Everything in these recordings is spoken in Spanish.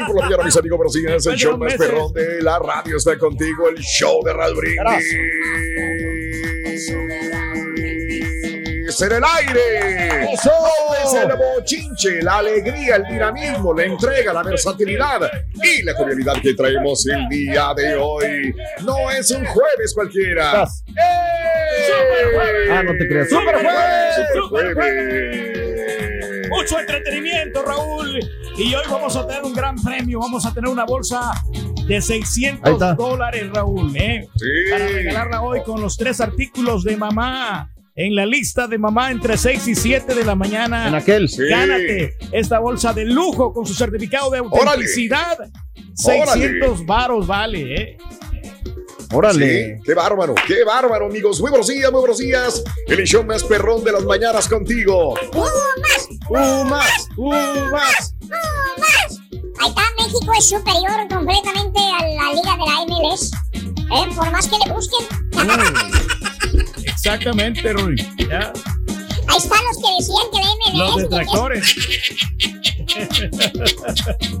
Morning por la mañana, mis amigos, buenos días. El show más perrón de la radio está contigo. El show de Raúl Brindis. En el aire. ¡Eso! Es el bochinche, la alegría, el dinamismo, la entrega, la versatilidad y la jovialidad que traemos el día de hoy. No es un jueves cualquiera. ¡Eh! Ah, no te creas. ¡Super Super jueves! jueves! Mucho entretenimiento, Raúl. Y hoy vamos a tener un gran premio. Vamos a tener una bolsa de Ahí 600 está. dólares, Raúl. ¿eh? Sí. Para regalarla hoy con los tres artículos de mamá. En la lista de mamá entre 6 y 7 de la mañana. En aquel. Sí. Gánate esta bolsa de lujo con su certificado de Órale. autenticidad. 600 varos vale, ¿eh? Órale. Sí, qué bárbaro, qué bárbaro, amigos. Muy buenos días, muy buenos días. El show más perrón de las mañanas contigo. ¡Umas! ¡Umas! Ahí está, México es superior completamente a la liga de la MLS. ¿eh? Por más que le busquen. Exactamente, Raúl. Ya. Ahí están los que decían que la MLS. Los detractores.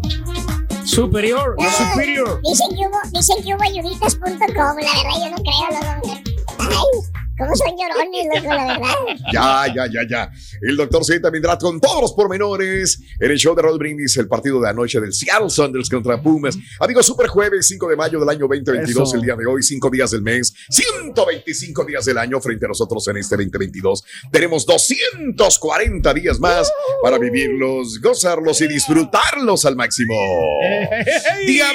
Superior, superior. Dicen que hubo, dicen que hubo ayuditas.com. La verdad, yo no creo, loco. Ay, ¿cómo son llorones, loco, la verdad? Ya, ya, ya, ya. El doctor Z vendrá con todos los pormenores en el show de Rod Brindis, el partido de anoche del Seattle Sounders contra Pumas. Amigos, super jueves, 5 de mayo del año 2022, Eso. el día de hoy, 5 días del mes, 125 días del año frente a nosotros en este 2022. Tenemos 240 días más para vivirlos, gozarlos y disfrutarlos al máximo. Día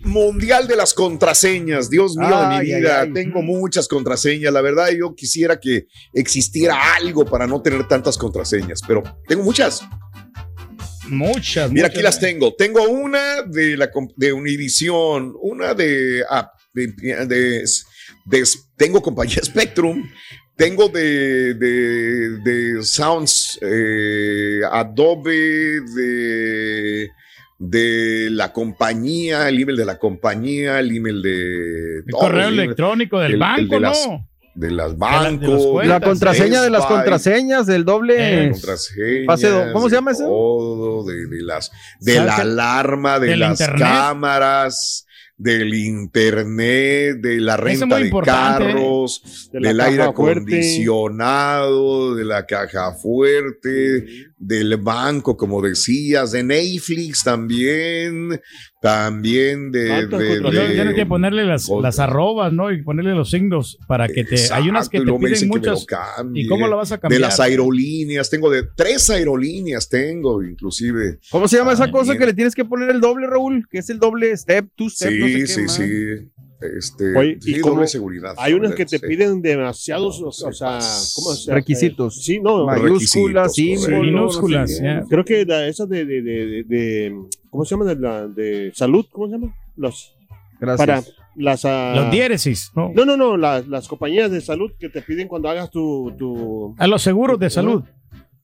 Mundial de las contraseñas, Dios mío de mi vida, ay. tengo muchas contraseñas, la verdad yo quisiera que existiera algo para no tener tantas contraseñas, pero tengo muchas. Muchas. Mira, muchas. aquí las tengo. Tengo una de la de Univision, una de, ah, de, de- de- tengo compañía Spectrum, tengo de, de, de Sounds, eh, Adobe, de, de la compañía, el email de la compañía, el email de... El correo electrónico del el- el banco, de las- ¿no? De las de bancos. cuentas. La contraseña de las contraseñas del doble. Eh, do- ¿cómo se de llama eso? Todo, de, de las, de ¿Sabes la alarma, de las internet. cámaras, del internet, de la renta de ¿eh? carros, De del aire fuerte. acondicionado, de la caja fuerte, del banco, como decías, de Netflix también, también de... De- de- Tienes que ponerle las, arrobas, ¿no? Y ponerle los signos para que te. hay unas que te piden dicen que me lo muchas. ¿Y cómo lo vas a De cambiar? las aerolíneas, tengo de tres aerolíneas, tengo inclusive. ¿Cómo se llama esa cosa También. que le tienes que poner el doble, Raúl? Que es el doble step, two step, Sí, no sé qué, sí, man. sí. Este, Oye, sí, doble seguridad. hay unas que te Sí. piden demasiados, o, o sea, ¿cómo se llama? Requisitos. Sí, no, Mayúsculas, minúsculas, no. Creo que la- esas de, de, de, de- de- ¿cómo se llama? De, la, de salud, ¿cómo se llama? Los, Gracias. para las... ah, Los diéresis, ¿no? no, no, no, las, las compañías de salud que te piden cuando hagas tu... tu A los seguros de salud,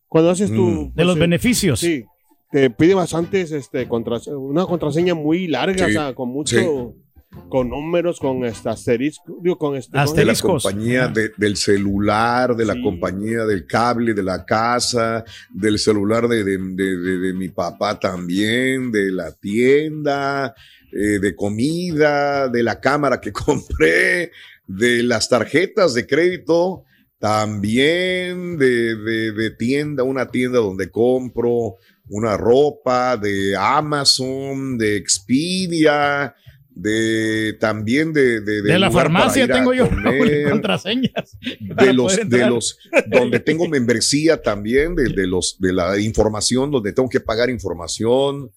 cuando haces tu... Mm. de pues, los eh, beneficios. Sí, te pide bastantes, este, una contraseña muy larga, Sí, o sea, con mucho... Con números, con este asterisco, digo, con este... ¿cómo se de la Asteriscos. compañía de- del celular, de la compañía del cable de la casa, del celular de, de- de- de- de mi papá también, de la tienda, eh, de comida, de la cámara que compré, de las tarjetas de crédito, también de, de- de tienda, una tienda donde compro una ropa, de Amazon, de Expedia, de también de, de, De la farmacia tengo yo comer, contraseñas. de los de los donde tengo membresía también de, de los de la información donde tengo que pagar información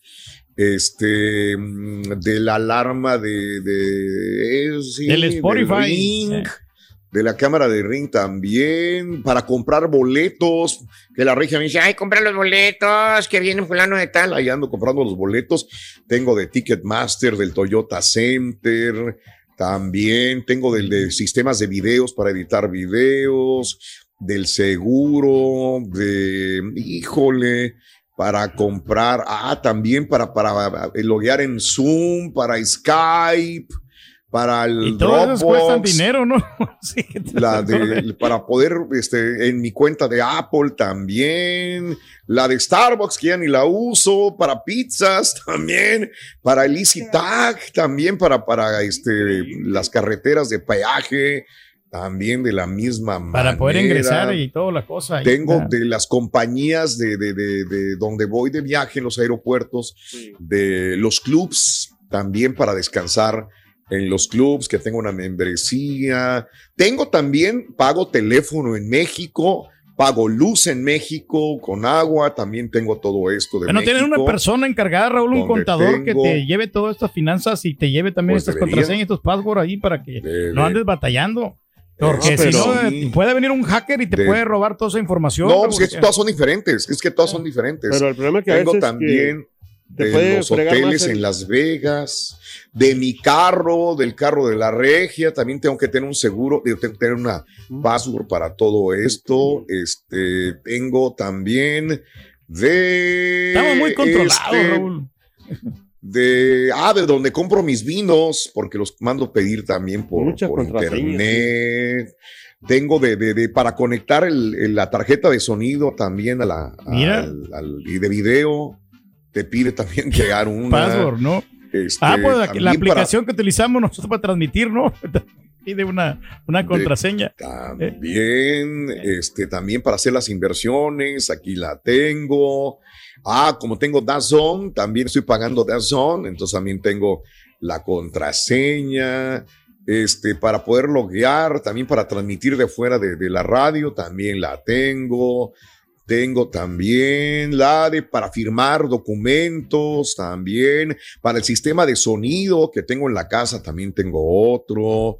este mm, de la alarma de de, eh, sí, Del del Spotify. Ring, Eh. De la cámara de ring también para comprar boletos que la regia me dice ay compra los boletos que viene fulano de tal ahí ando comprando los boletos. Tengo de Ticketmaster del Toyota Center también tengo del de sistemas de videos para editar videos, del seguro, de, híjole, para comprar, ah, también para, para loguear en Zoom, para Skype, para el Y todos esos cuestan Dropbox, dinero, ¿no? Sí, la de, para poder, este, en mi cuenta de Apple también, la de Starbucks que ya ni la uso, para pizzas también, para el Easy Tag también, para, para este, las carreteras de peaje, también de la misma manera. Para poder ingresar y toda la cosa. Tengo de las compañías de, de, de, de donde voy de viaje en los aeropuertos, de los clubs también para descansar en los clubs, que tengo una membresía. Tengo también, pago teléfono en México, pago luz en México con agua, también tengo todo esto de Pero no tienen una persona encargada, Raúl, un contador tengo- que te lleve todas estas finanzas y te lleve también Pues estas debería. contraseñas, estos passwords ahí para que Debe. no andes batallando. Porque si no, eh, puede venir un hacker y te De- puede robar toda esa información. No, pues es que porque- todas son diferentes, es que todas son diferentes. Pero el problema es que a Tengo veces también de los hoteles el- en Las Vegas, de mi carro, del carro de la regia, también tengo que tener un seguro, tengo que tener una password para todo esto. Este, tengo también de Estamos muy controlados, este, Raúl. de ah, de donde compro mis vinos, porque los mando pedir también por, internet. Tengo de, de- de- para conectar el- el- la tarjeta de sonido también a la al- y de video. Te pide también crear una Password, ¿no? este, ah, pues la, para- aplicación que utilizamos nosotros para transmitir, ¿no? Pide una, una contraseña. También, este, también para hacer las inversiones, aquí la tengo. Ah, como tengo DAZN, también estoy pagando DAZN, entonces también tengo la contraseña. Este, para poder loguear, también para transmitir de fuera de, de la radio, también la tengo. Tengo también la de para firmar documentos, también para el sistema de sonido que tengo en la casa, también tengo otro.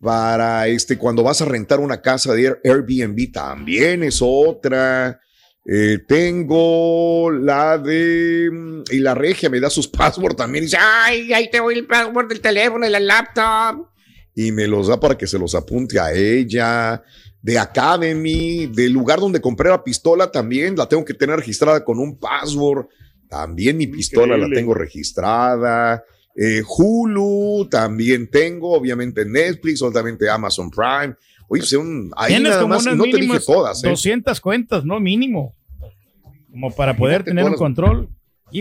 Para este, cuando vas a rentar una casa de Air- Airbnb, también es otra. Eh, tengo la de. mm, Y la regia me da sus passwords también. y Dice, ay, ahí te doy el password del teléfono, de la laptop. Y me los da para que se los apunte a ella. De Academy, del lugar donde compré la pistola también, la tengo que tener registrada con un password. También mi pistola la tengo registrada. Eh, Hulu también tengo, obviamente Netflix, obviamente Amazon Prime. Oye, pues, un, ahí Tienes nada como más, unas no te dije todas, ¿eh? 200 cuentas, ¿no? Mínimo. Como para poder Imagínate tener un las- control.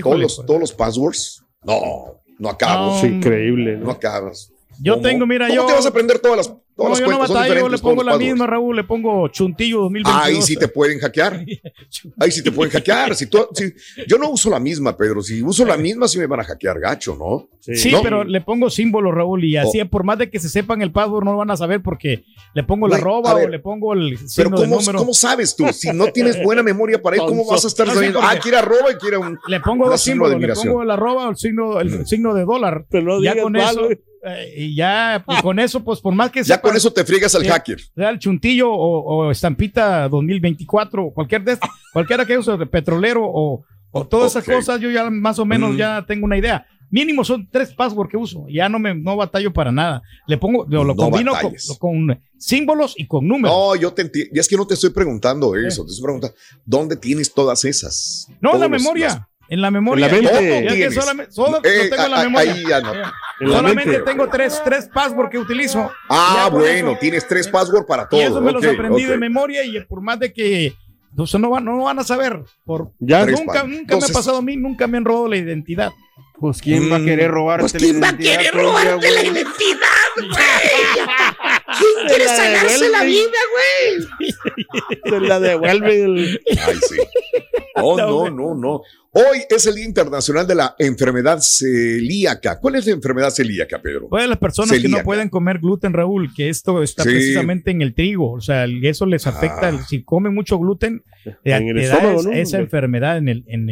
todos, los, pues. todos los passwords. No, no acabo. No, Es increíble. No ¿no? acabas. Yo ¿Cómo? tengo, mira, ¿Cómo yo- te vas a aprender todas las Todas No, las yo no batallo, le diferentes, todos pongo la misma, Raúl, le pongo Chuntillo 2022. Ahí sí te pueden hackear. Ahí sí te pueden hackear. Si tú- si- yo no uso la misma, Pedro. Si uso la misma, sí me van a hackear gacho, ¿no? Sí, ¿No? pero le pongo símbolos, Raúl, y así, por más de que se sepan el password, no lo van a saber porque le pongo la Güey, arroba a ver, o le pongo el Pero signo de ¿cómo, número. ¿cómo sabes tú? Si no tienes buena memoria para ir, ¿cómo vas a estar No sabiendo? Ah, quiere arroba y quiere un Le pongo dos símbolos, le pongo el arroba o el signo, el signo de dólar. no ya con mal, eso. Eh, y ya pues, con eso, pues por más que Ya sepan- con eso te friegas al eh, hacker. sea el chuntillo o, o estampita 2024, cualquier de cualquiera que use petrolero o, o todas esas cosas, yo ya más o menos Mm. ya tengo una idea. Mínimo son tres passwords que uso, ya no me no batallo para nada. Le pongo, lo, lo No combino con, símbolos y con números. No, yo te entiendo. Y es que no te estoy preguntando eso. Te estoy preguntando, ¿dónde tienes todas esas? No, la los- memoria. En la memoria. En la mente. Ya que solamente, solo lo Eh, tengo en la memoria. ahí ya no. En la Solamente mente. tengo tres, tres passwords que utilizo. Ah, bueno, eso- tienes tres passwords para todo. Y eso me los Ok, aprendí de memoria y por más de que o sea, no, van, no van a saber. Por, Ya. Nunca, nunca me Entonces- ha pasado a mí, nunca me han robado la identidad. Pues quién va a Mm, querer robarte pues, la ¿quién va a identidad querer robarte la güey? ¿Quién quiere la ganarse la devuelven. vida, güey? Se la devuelve el... Ay, sí. No, no, no, no. Hoy es el Día Internacional de la Enfermedad Celíaca. ¿Cuál es la enfermedad celíaca, Pedro? Pues las personas que no pueden comer gluten, Raúl, que esto está Sí. precisamente en el trigo, o sea, eso les afecta, Ah. si comen mucho gluten, te, En el estómago, es- ¿no? esa enfermedad en el, en,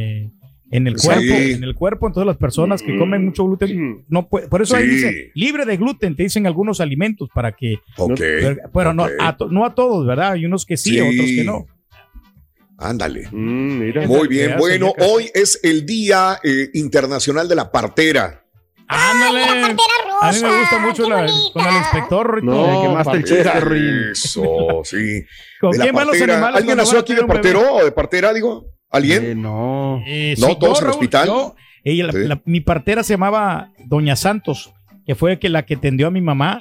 en el Sí. cuerpo, en el cuerpo, entonces las personas que comen mucho gluten, no puede- por eso ahí dice, libre de gluten, te dicen algunos alimentos para que, Ok. pero no, a, to- no a todos, ¿verdad? Hay unos que sí, Sí. otros que no. Ándale. Mm, mira. Muy bien. Bueno, hoy es el Día eh, Internacional de la Partera. Ándale. A mí me gusta mucho la, con el inspector. No, que más te partera. Ruin. Eso, sí. ¿Con De la quién van los partera. animales ¿Alguien nació aquí de partero o de partera, digo? ¿Alguien? Eh, no. Eh, No, sí, todos en el Raúl, hospital. yo- ella, la- Sí. la- mi partera se llamaba Doña Santos, que fue que la que atendió a mi mamá,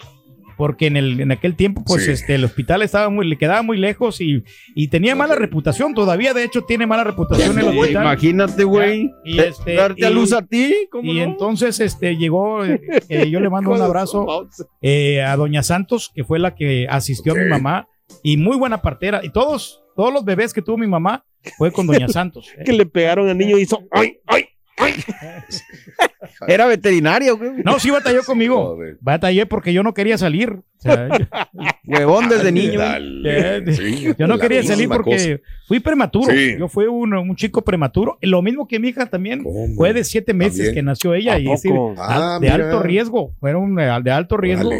porque en, el, en aquel tiempo, pues Sí. este, el hospital estaba muy, le quedaba muy lejos y, y tenía mala reputación. Todavía, de hecho, tiene mala reputación el hospital. Imagínate, güey. Y Te- este, Darte a luz a ti. ¿cómo Y no? entonces este, llegó, eh, eh, yo le mando un abrazo eh, a Doña Santos, que fue la que asistió a mi mamá, y muy buena partera. Y todos, todos los bebés que tuvo mi mamá fue con Doña Santos. ¿eh? Que le pegaron al niño y hizo... ¡Ay, ay! Era veterinario, güey. No, sí batalló conmigo. Joder. Batallé porque yo no quería salir. O sea, yo, Huevón desde niño. Dale. Eh, Sí, yo no quería salir porque cosa. fui prematuro. Sí. Yo fui un, un chico prematuro. Lo mismo que mi hija también. ¿Cómo? Fue de siete meses ¿También? que nació ella. ¿A Y es decir, poco? Ah, de mira. alto riesgo. Fueron eh, de alto riesgo.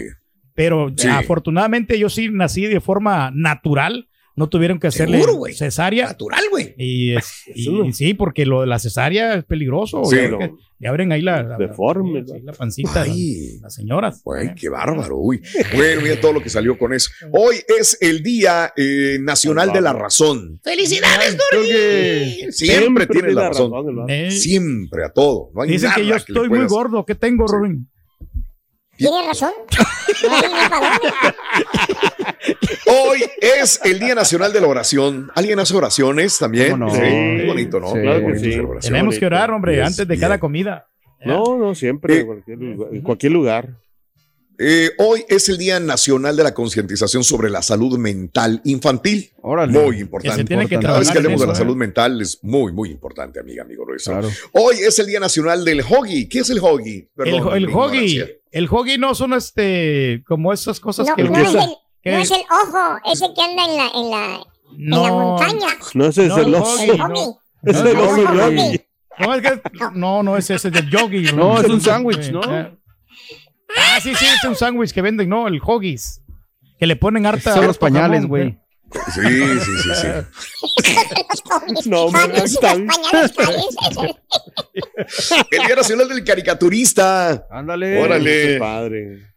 Pero Sí. afortunadamente yo sí nací de forma natural. No tuvieron que hacerle Seguro, cesárea. Natural, güey. Y, es- y- y sí, porque lo de la cesárea es peligroso. Sí, ya, no. ya abren ahí la, la- Deforme, la pancita, Ay. las señoras. Güey, qué bárbaro, uy. Bueno, mira todo lo que salió con eso. Hoy es el Día eh, Nacional de la Razón. ¡Felicidades, que Siempre tienes la razón. Eh, Siempre, a todo. No hay Dicen que yo le estoy muy puedas- gordo. ¿Qué tengo, Robin? Tienes razón. Hoy es el Día Nacional de la Oración. ¿Alguien hace oraciones también? ¿Cómo no? Sí, Sí. bonito, ¿no? Sí. Claro que Bonito oraciones. Tenemos que orar, hombre, Yes, antes de bien. cada comida. No, no, siempre. Eh, en, cualquier lugar, en cualquier lugar. Eh, hoy es el Día Nacional de la Concientización sobre la Salud Mental Infantil. Órale. Muy Que importante. se tiene que Cada vez que hablemos de la eso, ¿eh? salud mental es muy, muy importante, amiga, amigo. Claro. Hoy es el Día Nacional del Hoggy. ¿Qué es el Hoggy? El, Perdón, el hoggy, el hoggy no son este, como esas cosas No, que... no es, el, que- no es el ojo, ese que anda en la, en la, en la montaña. No, ese es No, el oso. El. Ese es el oso no, es que, no, no es ese, es el yogi. No, es un sándwich, ¿no? Ah, sí, sí, es un sándwich que venden, no, el hoggies. Que le ponen harta. Son los pañales, güey. ¿eh? Sí, sí, sí, sí. No. El Día Nacional del Caricaturista. Ándale. Órale. Qué padre.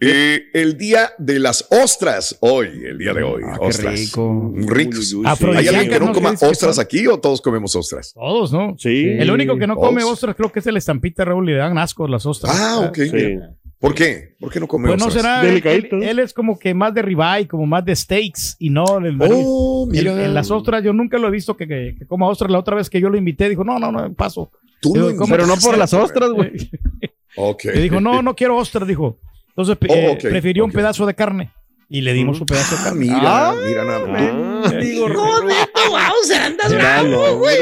Eh, el Día de las Ostras. Hoy, el día de hoy. Ah, qué ostras. rico. Ricos. Uy, uy, Afrodisíacas, ¿Hay alguien que no ¿no? coma ¿Qué ostras aquí o todos comemos ostras? Todos, ¿no? Sí. El único que no come ostras creo que es el estampita, Raúl, y le dan asco las ostras. Ah, ok. Sí. ¿Por qué? ¿Por qué no come Pues no ostras? será. Él, Delicadito, él- ¿no? es como que más de ribeye, como más de steaks y no el, Oh, mira. el- las ostras. Yo nunca lo he visto que, que- que coma ostras. La otra vez que yo lo invité, dijo, no, no, no, paso. Tú Digo. Pero no por las ostras, güey. Ok. Y dijo, no, no quiero ostras, dijo. Entonces Oh, eh, prefirió un pedazo de carne y le dimos su pedazo de carne. Mira, Ah, mira nada más. digo, Hijo de tu Bowser, andas Mira, bravo, no, güey.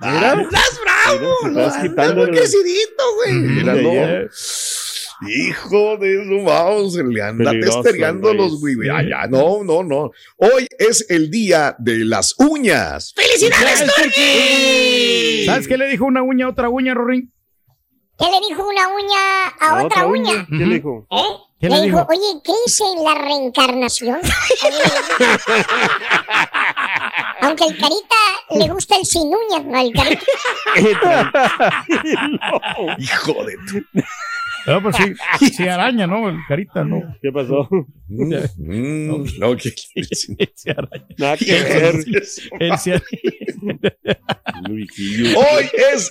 Mira. Andas bravo. No, andas muy crecidito, güey. Mira, no. Hijo de su mouse, le anda testereando los güey. Ya, ya, no, no, no. Hoy es el día de las uñas. ¡Felicidades, Turki! ¿Sabes qué le dijo una uña a otra uña, Rorín? ¿Qué le dijo una uña a otra, uña? ¿Qué le dijo? ¿Eh? ¿Qué le le dijo, dijo? oye, ¿crees en la reencarnación? Aunque el carita le gusta el sin uñas, ¿no? El carita. Hijo de tu. No, pues sí, sí araña, ¿no? El carita, ¿no. ¿Qué pasó? Mm, no, que Se araña. Nada que ver. Él se Luisillo. Hoy es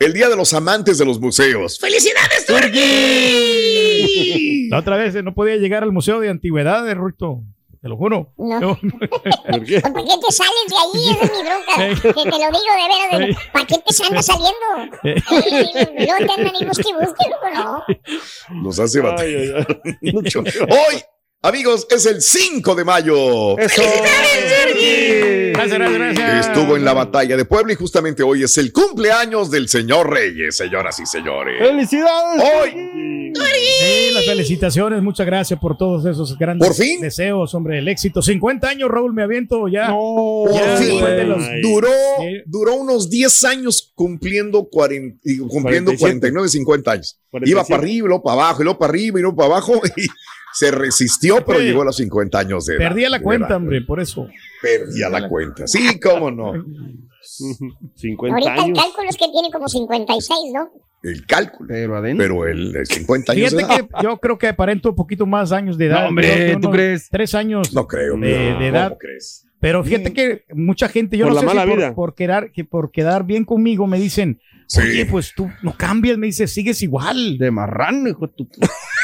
el día de los amantes de los museos. ¡Felicidades, Turki! La otra vez eh, no podía llegar al Museo de Antigüedades, Ruito. Te lo juro. No. ¿Por qué? ¿Por qué te sales de ahí? Esa es mi bronca. Que te lo digo de veras. ¿Para qué te andas saliendo? Luego te andan y busque busque, loco, no. Nos hace batallar. Hoy, amigos, es el 5 de mayo. Gracias, gracias, gracias. Estuvo en la batalla de Puebla y justamente hoy es el cumpleaños del señor Reyes, señoras y señores. ¡Felicidades! Hoy, Sí, las felicitaciones, muchas gracias por todos esos grandes ¿Por fin? deseos, hombre, el éxito. 50 años, Raúl, me aviento ya. No, por Ya, fin, los- duró, Sí. duró unos 10 años cumpliendo, 40 y cumpliendo 47. 49, 50 años. 47. Iba para arriba, y luego para abajo, y luego para arriba, y luego para abajo, y se resistió, pero llegó a los 50 años de edad. Perdía la cuenta, edad. hombre, por eso. Perdía la cuenta. Sí, cómo no. 50 Ahorita el años. cálculo es que tiene como 56, ¿no? El cálculo. Pero adentro. Pero el de 50 años de Fíjate edad. que yo creo que aparento un poquito más años de edad. No, hombre, que ¿tú crees? Tres años No creo. de, no. de edad. ¿Cómo crees? Pero fíjate que mucha gente, yo Por no la sé si mala por, vida. por quedar, que por quedar bien conmigo me dicen, Sí. oye, pues tú no cambias, me dice, sigues igual. De marrano, hijo de tu...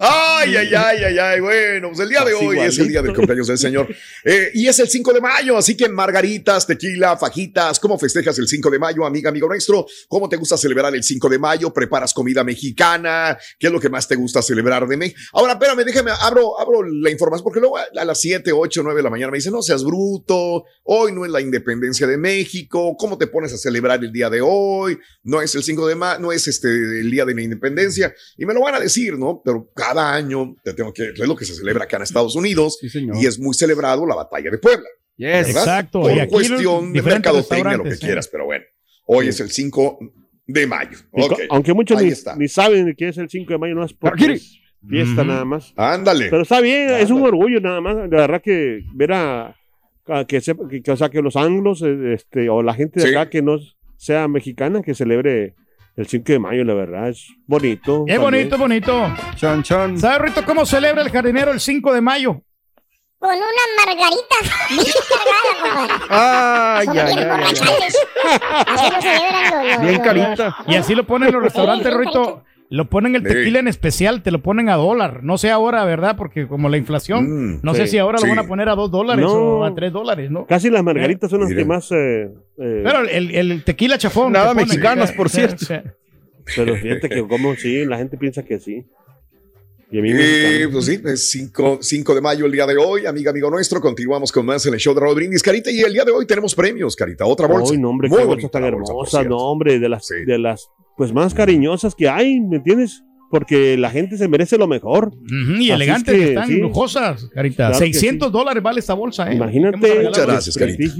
Ay, ay, ay, ay, ay. Bueno, pues el día de hoy es el día del cumpleaños del Señor. Eh, y es el 5 de mayo, así que margaritas, tequila, fajitas. ¿Cómo festejas el 5 de mayo, amiga, amigo nuestro? ¿Cómo te gusta celebrar el 5 de mayo? ¿Preparas comida mexicana? ¿Qué es lo que más te gusta celebrar de México? Ahora, espérame, déjame, abro, abro la información, porque luego a las 7, 8, 9 de la mañana me dicen, no seas bruto, hoy no es la independencia de México, ¿cómo te pones a celebrar el día de hoy? No es el 5 de mayo, no es este el día de la independencia. Y me lo van a decir, ¿no? Pero cada año te tengo que, es lo que se celebra acá en Estados Unidos Sí, señor. y es muy celebrado la batalla de Puebla. Yes. Exacto, Por y aquí cuestión de mercadotecnia, lo que ¿eh? quieras, pero bueno. Hoy es el 5 de mayo. Y co- Ok. Aunque muchos ni, ni saben que es el 5 de mayo, no es porque es fiesta Ujú. nada más. Ándale. Pero está bien, es un Ándale. orgullo nada más. La verdad que ver a, a que, sepa- que, que, o sea, que los anglos eh, este, o la gente de Sí. acá que no sea mexicana, que celebre el 5 de mayo, la verdad, es bonito. Es también. bonito, bonito. Chan, chan. ¿Sabes, Rito, cómo celebra el jardinero el 5 de mayo? Con una margarita bien cargada, compadre. Son bien ay, ay, ay. borrachales. Así lo celebran los- los- Bien los- carita. Y así lo ponen en los restaurantes, Rito. Lo ponen el Sí. tequila en especial, te lo ponen a dólar. No sé ahora, ¿verdad? Porque como la inflación, Mm, no sí. sé si ahora Sí. lo van a poner a dos dólares No. o a tres dólares, ¿no? Casi las margaritas son las que más. eh, eh, Pero el, el tequila chafón. Nada mexicanas, por cierto. sí. pero fíjate que, como sí, la gente piensa que sí. Y a mí me Eh, pues sí, es 5, 5 de mayo el día de hoy, amiga, amigo nuestro. Continuamos con más en el show de Raúl Brindis, Carita. Y el día de hoy tenemos premios, Carita. Otra bolsa. Ay, no, hombre, Muy qué bolsas tan la bolsa, no, hombre, de las, Sí. de las pues más cariñosas que hay, ¿me entiendes? Porque la gente se merece lo mejor. Ujú, y Así elegantes, es que, que están sí. lujosas, carita. Claro que 600 dólares vale esta bolsa, ¿eh? Imagínate, Muchas el gracias, Carita.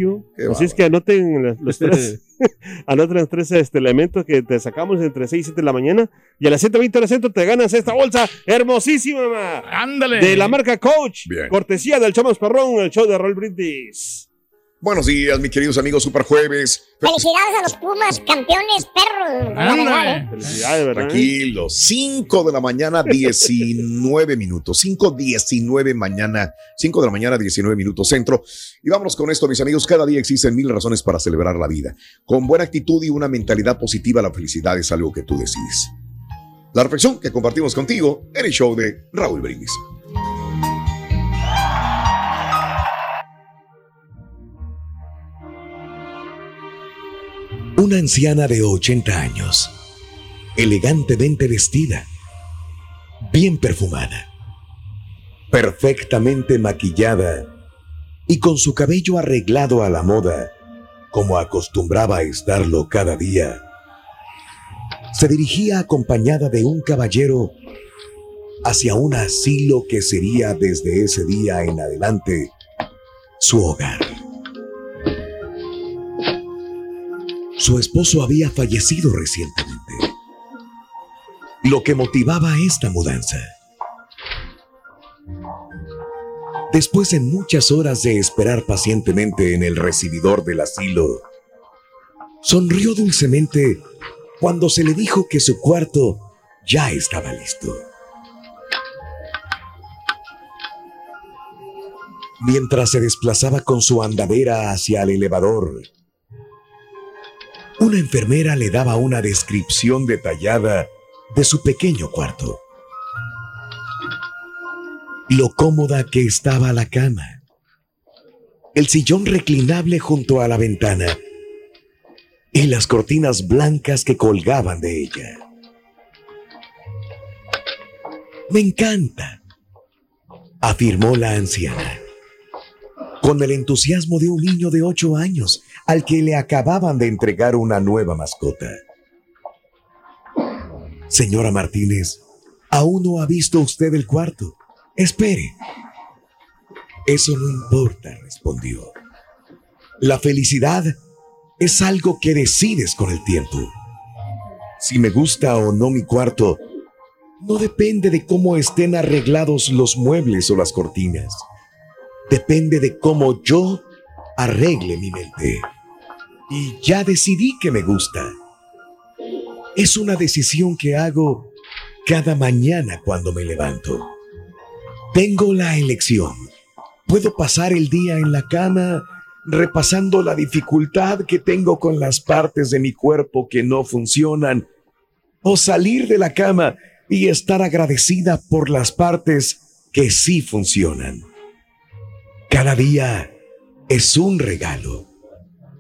Así es que anoten los, los tres, anoten los tres este, elementos que te sacamos entre 6 y 7 de la mañana. Y a las 7.20 del centro te ganas esta bolsa hermosísima, ma, Ándale. de la marca Coach. Bien. Cortesía del Chamas Perrón, el show de Roll Brindis. Buenos días, mis queridos amigos Super Jueves. Felicidades a los Pumas, campeones, perros. de la verdad. ¿eh? Felicidades, ¿verdad? Tranquilos, 5 de la mañana, 19 minutos. 5, 19 mañana, 5 de la mañana, 19 minutos centro. Y vámonos con esto, mis amigos. Cada día existen mil razones para celebrar la vida. Con buena actitud y una mentalidad positiva, la felicidad es algo que tú decides. La reflexión que compartimos contigo en el show de Raúl Brindis. Una anciana de 80 años, elegantemente vestida, bien perfumada, perfectamente maquillada y con su cabello arreglado a la moda, como acostumbraba a estarlo cada día, se dirigía acompañada de un caballero hacia un asilo que sería desde ese día en adelante su hogar. Su esposo había fallecido recientemente, lo que motivaba esta mudanza. Después de muchas horas de esperar pacientemente en el recibidor del asilo, sonrió dulcemente cuando se le dijo que su cuarto ya estaba listo. Mientras se desplazaba con su andadera hacia el elevador, una enfermera le daba una descripción detallada de su pequeño cuarto. Lo cómoda que estaba la cama, el sillón reclinable junto a la ventana y las cortinas blancas que colgaban de ella. Me encanta, afirmó la anciana, con el entusiasmo de un niño de ocho años al que le acababan de entregar una nueva mascota. Señora Martínez, aún no ha visto usted el cuarto. Espere. Eso no importa, respondió. La felicidad es algo que decides con el tiempo. Si me gusta o no mi cuarto, no depende de cómo estén arreglados los muebles o las cortinas. Depende de cómo yo arregle mi mente. Y ya decidí que me gusta. Es una decisión que hago cada mañana cuando me levanto. Tengo la elección. Puedo pasar el día en la cama repasando la dificultad que tengo con las partes de mi cuerpo que no funcionan, o salir de la cama y estar agradecida por las partes que sí funcionan. Cada día es un regalo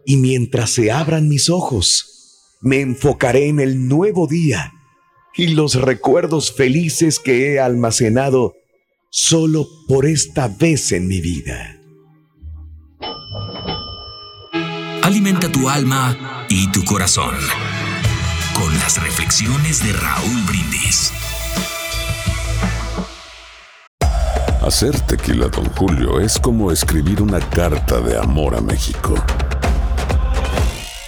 y mientras se abran mis ojos, me enfocaré en el nuevo día y los recuerdos felices que he almacenado solo por esta vez en mi vida. Alimenta tu alma y tu corazón con las reflexiones de Raúl Brindis. Hacer tequila, Don Julio, es como escribir una carta de amor a México.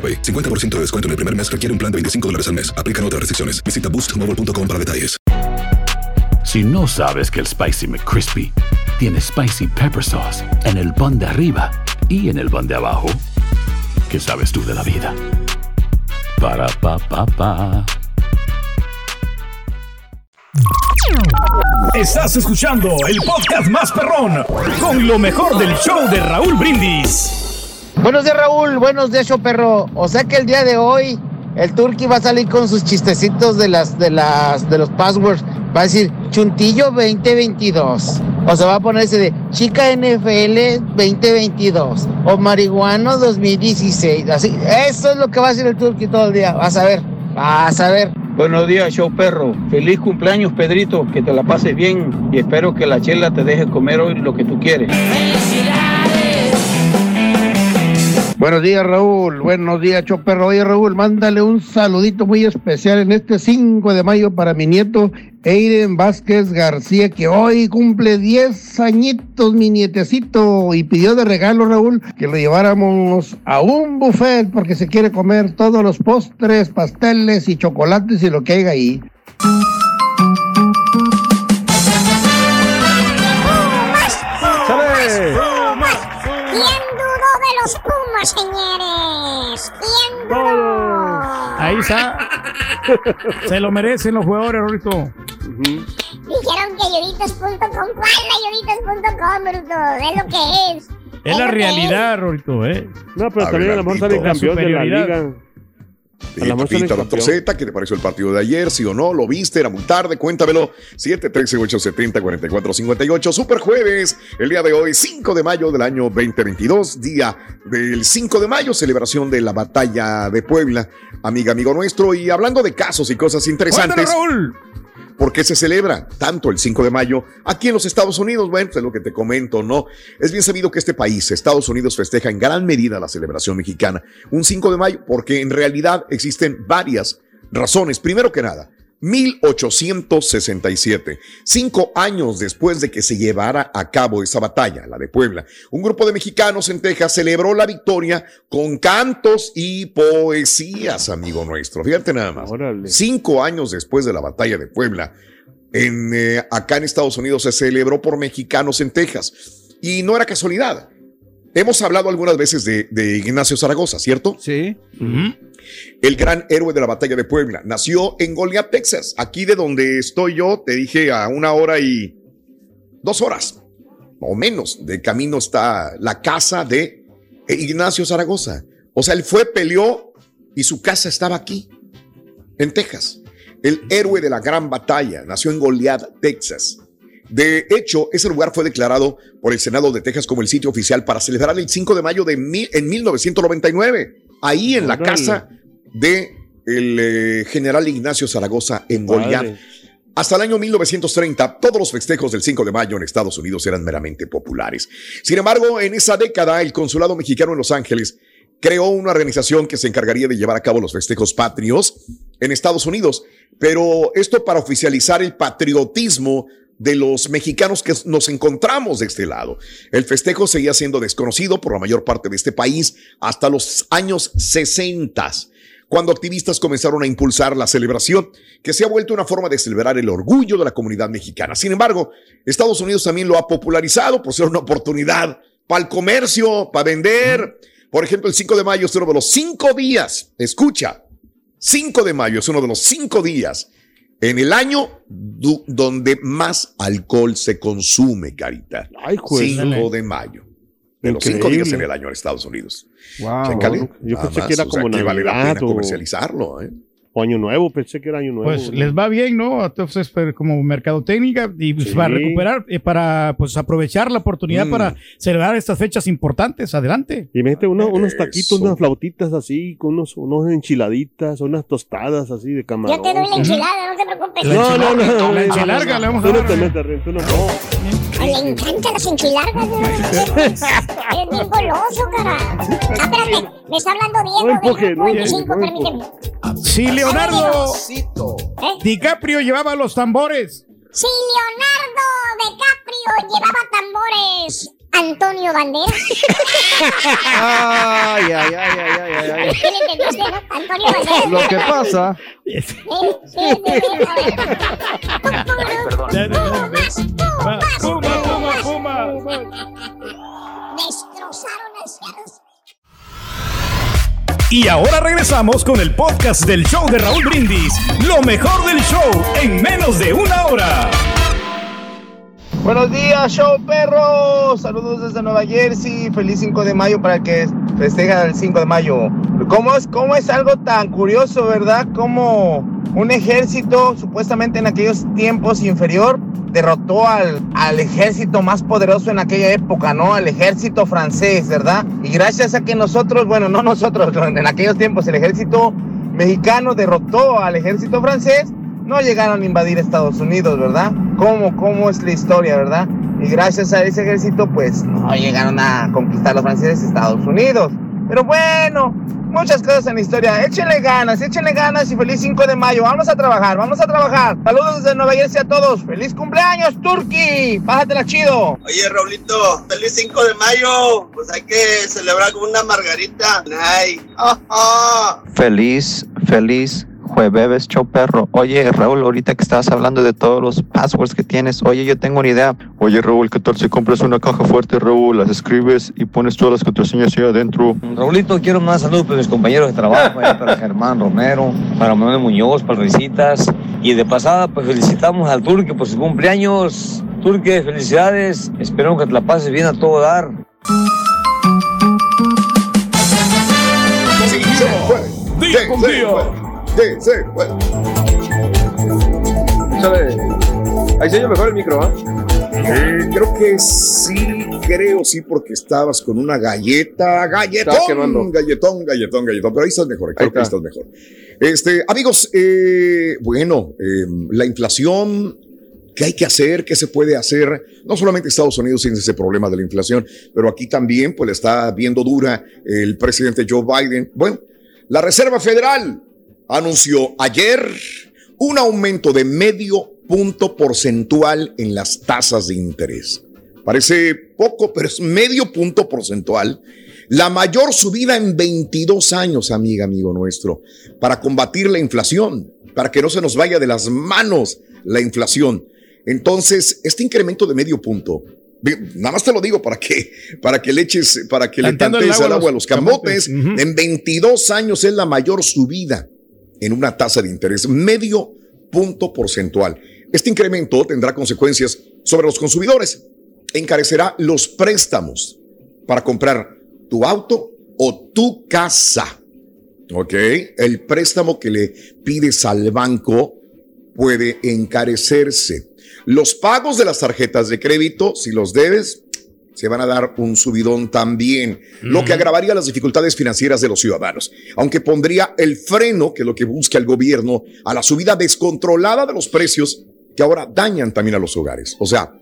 AroPay. 50% de descuento en el primer mes requiere un plan de 25 dólares al mes. Aplican otras restricciones. Visita boostmobile.com para detalles. Si no sabes que el Spicy McCrispy tiene Spicy Pepper Sauce en el pan de arriba y en el pan de abajo, ¿qué sabes tú de la vida? Para, pa, pa, pa. Estás escuchando el podcast más perrón con lo mejor del show de Raúl Brindis. Buenos días, Raúl. Buenos días, show perro. O sea que el día de hoy el Turqui va a salir con sus chistecitos de las de las de los passwords. Va a decir Chuntillo 2022. O se va a poner ese de Chica NFL 2022 o Marihuano 2016. Así, eso es lo que va a decir el Turqui todo el día. Vas a ver. Vas a ver. Buenos días, show perro. Feliz cumpleaños, Pedrito. Que te la pases bien y espero que la chela te deje comer hoy lo que tú quieres. Buenos días, Raúl. Buenos días, Choperro. Oye, Raúl, mándale un saludito muy especial en este 5 de mayo para mi nieto Eiden Vázquez García, que hoy cumple 10 añitos, mi nietecito, y pidió de regalo, Raúl, que lo lleváramos a un buffet porque se quiere comer todos los postres, pasteles y chocolates y lo que haya ahí. Señores? ¿Quién dudó? Ahí está. Se lo merecen los jugadores, Rorito. Dijeron que ayuditos.com. ¿Cuál ayuditos.com, bruto? Es lo que es. Es la realidad, Rorito, ¿eh? No, pero también a lo mejor sale campeón de la liga. Y Pepita, doctor Z, ¿qué te pareció el partido de ayer? ¿Sí o no? ¿Lo viste? ¿Era muy tarde? Cuéntamelo. 713-870-4458. Super jueves, el día de hoy, 5 de mayo del año 2022, día del 5 de mayo, celebración de la batalla de Puebla, amiga, amigo nuestro. Y hablando de casos y cosas interesantes. Raúl! ¿Por qué se celebra tanto el 5 de mayo aquí en los Estados Unidos? Bueno, pues es lo que te comento, ¿no? Es bien sabido que este país, Estados Unidos, festeja en gran medida la celebración mexicana un 5 de mayo porque en realidad existen varias razones. Primero que nada, 1867, cinco años después de que se llevara a cabo esa batalla, la de Puebla, un grupo de mexicanos en Texas celebró la victoria con cantos y poesías, amigo nuestro. Fíjate nada más. Cinco años después de la batalla de Puebla, en, eh, acá en Estados Unidos se celebró por mexicanos en Texas. Y no era casualidad. Hemos hablado algunas veces de, de Ignacio Zaragoza, ¿cierto? Sí. El gran héroe de la batalla de Puebla. Nació en Goliath, Texas. Aquí de donde estoy yo, te dije a una hora y dos horas o menos de camino está la casa de Ignacio Zaragoza. O sea, él fue, peleó y su casa estaba aquí, en Texas. El héroe de la gran batalla nació en Goliath, Texas. De hecho, ese lugar fue declarado por el Senado de Texas como el sitio oficial para celebrar el 5 de mayo de mil- en 1999, ahí en la casa de el eh, general Ignacio Zaragoza en Goliath. Padre. Hasta el año 1930, todos los festejos del 5 de mayo en Estados Unidos eran meramente populares. Sin embargo, en esa década, el Consulado Mexicano en Los Ángeles creó una organización que se encargaría de llevar a cabo los festejos patrios en Estados Unidos, pero esto para oficializar el patriotismo de los mexicanos que nos encontramos de este lado. El festejo seguía siendo desconocido por la mayor parte de este país hasta los años 60 cuando activistas comenzaron a impulsar la celebración, que se ha vuelto una forma de celebrar el orgullo de la comunidad mexicana. Sin embargo, Estados Unidos también lo ha popularizado por ser una oportunidad para el comercio, para vender. Por ejemplo, el 5 de mayo es uno de los cinco días, escucha, 5 de mayo es uno de los cinco días en el año donde más alcohol se consume, Carita. Ay, juez. 5 de mayo. De los cinco días en el año en Estados Unidos. Wow. Chécale. Yo pensé más, que era o sea, como que vale la pena o- comercializarlo, ¿eh? O Año Nuevo, pensé que era Año Nuevo. Pues les va bien, ¿no? Entonces, pero como mercadotécnica y pues, Sí. para recuperar, eh, para pues aprovechar la oportunidad Mm. para celebrar estas fechas importantes. Adelante. Y mete uno- unos taquitos, unas flautitas así, con unos, unos enchiladitas, unas tostadas así de camarón. Yo te doy la enchilada, no te preocupes. No, no, no. La no, enchilarga no, le vamos a Tú no dar. te metas, Ren, tú no. Le encantan las enchilargas. ¿no? Es bien goloso, cara. Ah, espérate, me está hablando Diego No empuje, del grupo no 25, empuje. permíteme. Si Leonardo DiCaprio llevaba los tambores. Si Leonardo DiCaprio llevaba tambores, Antonio Banderas. Ay, ay, ay, ay, ay, ay, ay. ¿Qué le entendiste, no? Antonio Banderas. Lo que pasa. Sí, sí, sí, Puma, puma, puma. Destrozaron Seattle. Y ahora regresamos con el podcast del show de Raúl Brindis. Lo mejor del show en menos de una hora. Buenos días, show perro. Saludos desde Nueva Jersey. Feliz 5 de mayo para que festeja el 5 de mayo. ¿Cómo es, cómo es algo tan curioso, verdad? Como un ejército, supuestamente en aquellos tiempos inferior, derrotó al, al ejército más poderoso en aquella época, ¿no? Al ejército francés, ¿verdad? Y gracias a que nosotros, bueno, no nosotros, en aquellos tiempos el ejército mexicano derrotó al ejército francés, no llegaron a invadir Estados Unidos, ¿verdad? ¿Cómo, cómo es la historia, verdad? Y gracias a ese ejército, pues no llegaron a conquistar los franceses Estados Unidos. Pero bueno, muchas cosas en la historia. Échenle ganas, échenle ganas y feliz 5 de mayo. Vamos a trabajar, vamos a trabajar. Saludos desde Nueva Jersey a todos. ¡Feliz cumpleaños, Turkey! Bájatela chido. Oye, Raulito, feliz 5 de mayo. Pues hay que celebrar con una margarita. Ay. Ah, ah. Feliz, feliz jueves, show perro. Oye, Raúl, ahorita que estabas hablando de todos los passwords que tienes, oye, yo tengo una idea. Oye, Raúl, ¿qué tal si compras una caja fuerte, Raúl? Las escribes y pones todas las contraseñas ahí adentro. Raulito, quiero más saludos para mis compañeros de trabajo, ahí para Germán Romero, para Manuel Muñoz, para Risitas. Y de pasada, pues felicitamos al Turque por su cumpleaños. Turque, felicidades. Espero que te la pases bien a todo dar. Día con día. Sí, se puede. Ahí se oye mejor el micro, ¿ah? Eh, creo que sí, creo sí, porque estabas con una galleta, galletón, galletón, galletón, galletón, pero ahí estás mejor, creo Ahí que está. estás mejor. Este, amigos, eh, bueno, eh, la inflación, ¿qué hay que hacer? ¿Qué se puede hacer? No solamente Estados Unidos tiene ese problema de la inflación, pero aquí también, pues le está viendo dura el presidente Joe Biden. Bueno, la Reserva Federal anunció ayer un aumento de medio punto porcentual en las tasas de interés. Parece poco, pero es medio punto porcentual. La mayor subida en 22 años, amiga, amigo nuestro, para combatir la inflación, para que no se nos vaya de las manos la inflación. Entonces, este incremento de medio punto, nada más te lo digo para que, para que le eches, para que Cantando le agua al agua a los los cambotes. camotes. En 22 años es la mayor subida en una tasa de interés, medio punto porcentual. Este incremento tendrá consecuencias sobre los consumidores. Encarecerá los préstamos para comprar tu auto o tu casa. ¿Ok? El préstamo que le pides al banco puede encarecerse. Los pagos de las tarjetas de crédito, si los debes, se van a dar un subidón también, lo que agravaría las dificultades financieras de los ciudadanos, aunque pondría el freno, que es lo que busca el gobierno, a la subida descontrolada de los precios que ahora dañan también a los hogares. O sea,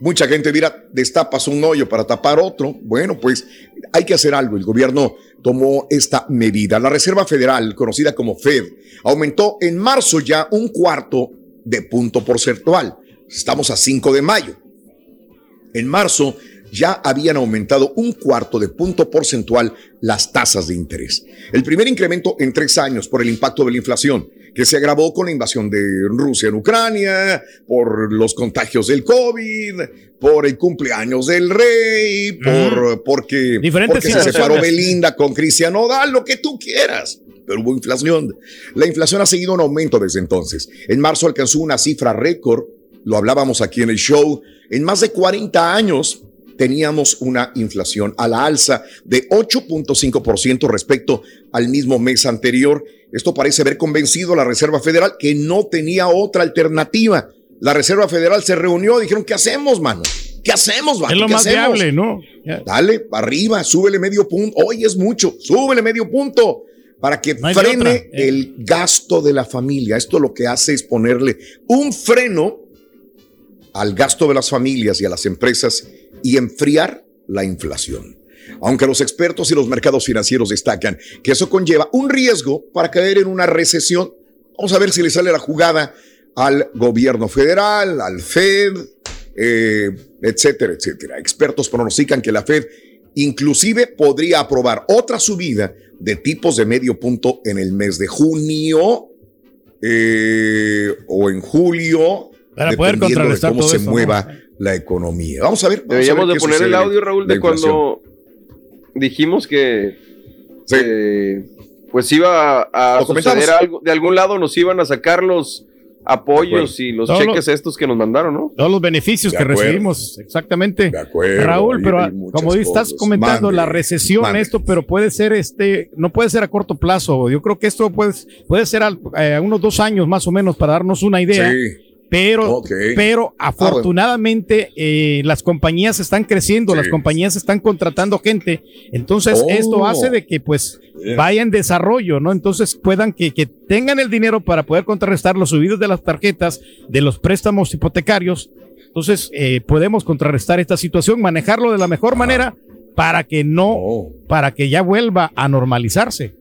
mucha gente dirá, destapas un hoyo para tapar otro. Bueno, pues hay que hacer algo. El gobierno tomó esta medida. La Reserva Federal, conocida como Fed, aumentó en marzo ya un cuarto de punto porcentual. Estamos a 5 de mayo. En marzo ya habían aumentado un cuarto de punto porcentual las tasas de interés. El primer incremento en tres años por el impacto de la inflación, que se agravó con la invasión de Rusia en Ucrania, por los contagios del COVID, por el cumpleaños del rey, por, porque, Diferentes porque se separó Belinda con Cristian Nodal, lo que tú quieras. Pero hubo inflación. La inflación ha seguido en aumento desde entonces. En marzo alcanzó una cifra récord, lo hablábamos aquí en el show, en más de 40 años teníamos una inflación a la alza de 8.5% respecto al mismo mes anterior. Esto parece haber convencido a la Reserva Federal que no tenía otra alternativa. La Reserva Federal se reunió y dijeron, ¿qué hacemos, mano? ¿Qué hacemos, mano? Es lo ¿Qué más hacemos? viable, ¿no? Dale, arriba, súbele medio punto. Hoy es mucho, súbele medio punto para que frene eh. el gasto de la familia. Esto lo que hace es ponerle un freno al gasto de las familias y a las empresas y enfriar la inflación. Aunque los expertos y los mercados financieros destacan que eso conlleva un riesgo para caer en una recesión, vamos a ver si le sale la jugada al gobierno federal, al Fed, eh, etcétera, etcétera. Expertos pronostican que la Fed inclusive podría aprobar otra subida de tipos de medio punto en el mes de junio eh, o en julio, Para poder dependiendo de contrarrestar cómo todo se eso, ¿no? mueva la economía. Vamos a ver. vamos a ver Deberíamos de poner el audio, Raúl, de cuando dijimos que eh, pues iba a suceder algo, de algún lado nos iban a sacar los apoyos y los Todos cheques los- estos que nos mandaron, ¿no? Todos los beneficios De que acuerdo. recibimos, exactamente. acuerdo, Raúl, hay- pero hay ah, muchas como estás comentando, Mande, la recesión, mande. esto, pero puede ser este, no puede ser a corto plazo. Yo creo que esto puede, puede ser al- eh, a unos dos años más o menos para darnos una idea. Sí. Pero, pero Ah, bueno. afortunadamente eh, las compañías están creciendo, las compañías están contratando gente. Entonces, Oh. esto hace de que pues Yeah. vaya en desarrollo, ¿no? Entonces puedan que, que tengan el dinero para poder contrarrestar los subidos de las tarjetas, de los préstamos hipotecarios. Entonces, eh, podemos contrarrestar esta situación, manejarlo de la mejor manera para que no, para que ya vuelva a normalizarse.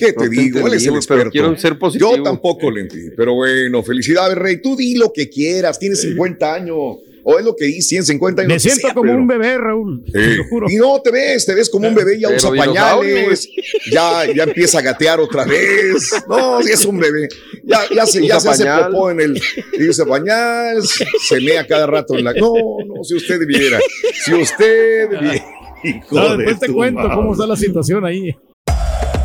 ¿Qué te No te digo? Él es el pero experto. quiero ser positivo. Yo tampoco le entendí. Pero bueno, felicidades, Rey. Tú di lo que quieras. Tienes 50 años. O es lo que dices, 150 años. Me siento sea, como pero- un bebé, Raúl. Sí. te lo juro. Y no te ves, te ves como un bebé, ya Pero usa pañales, ya, ya empieza a gatear otra vez. No, si es un bebé. Ya, ya se, ya se hace popó en el. y usa pañal, se mea cada rato en la. No, no, si usted viera. Si usted viera. Hijo No, de después te cuento madre. cómo está la situación ahí.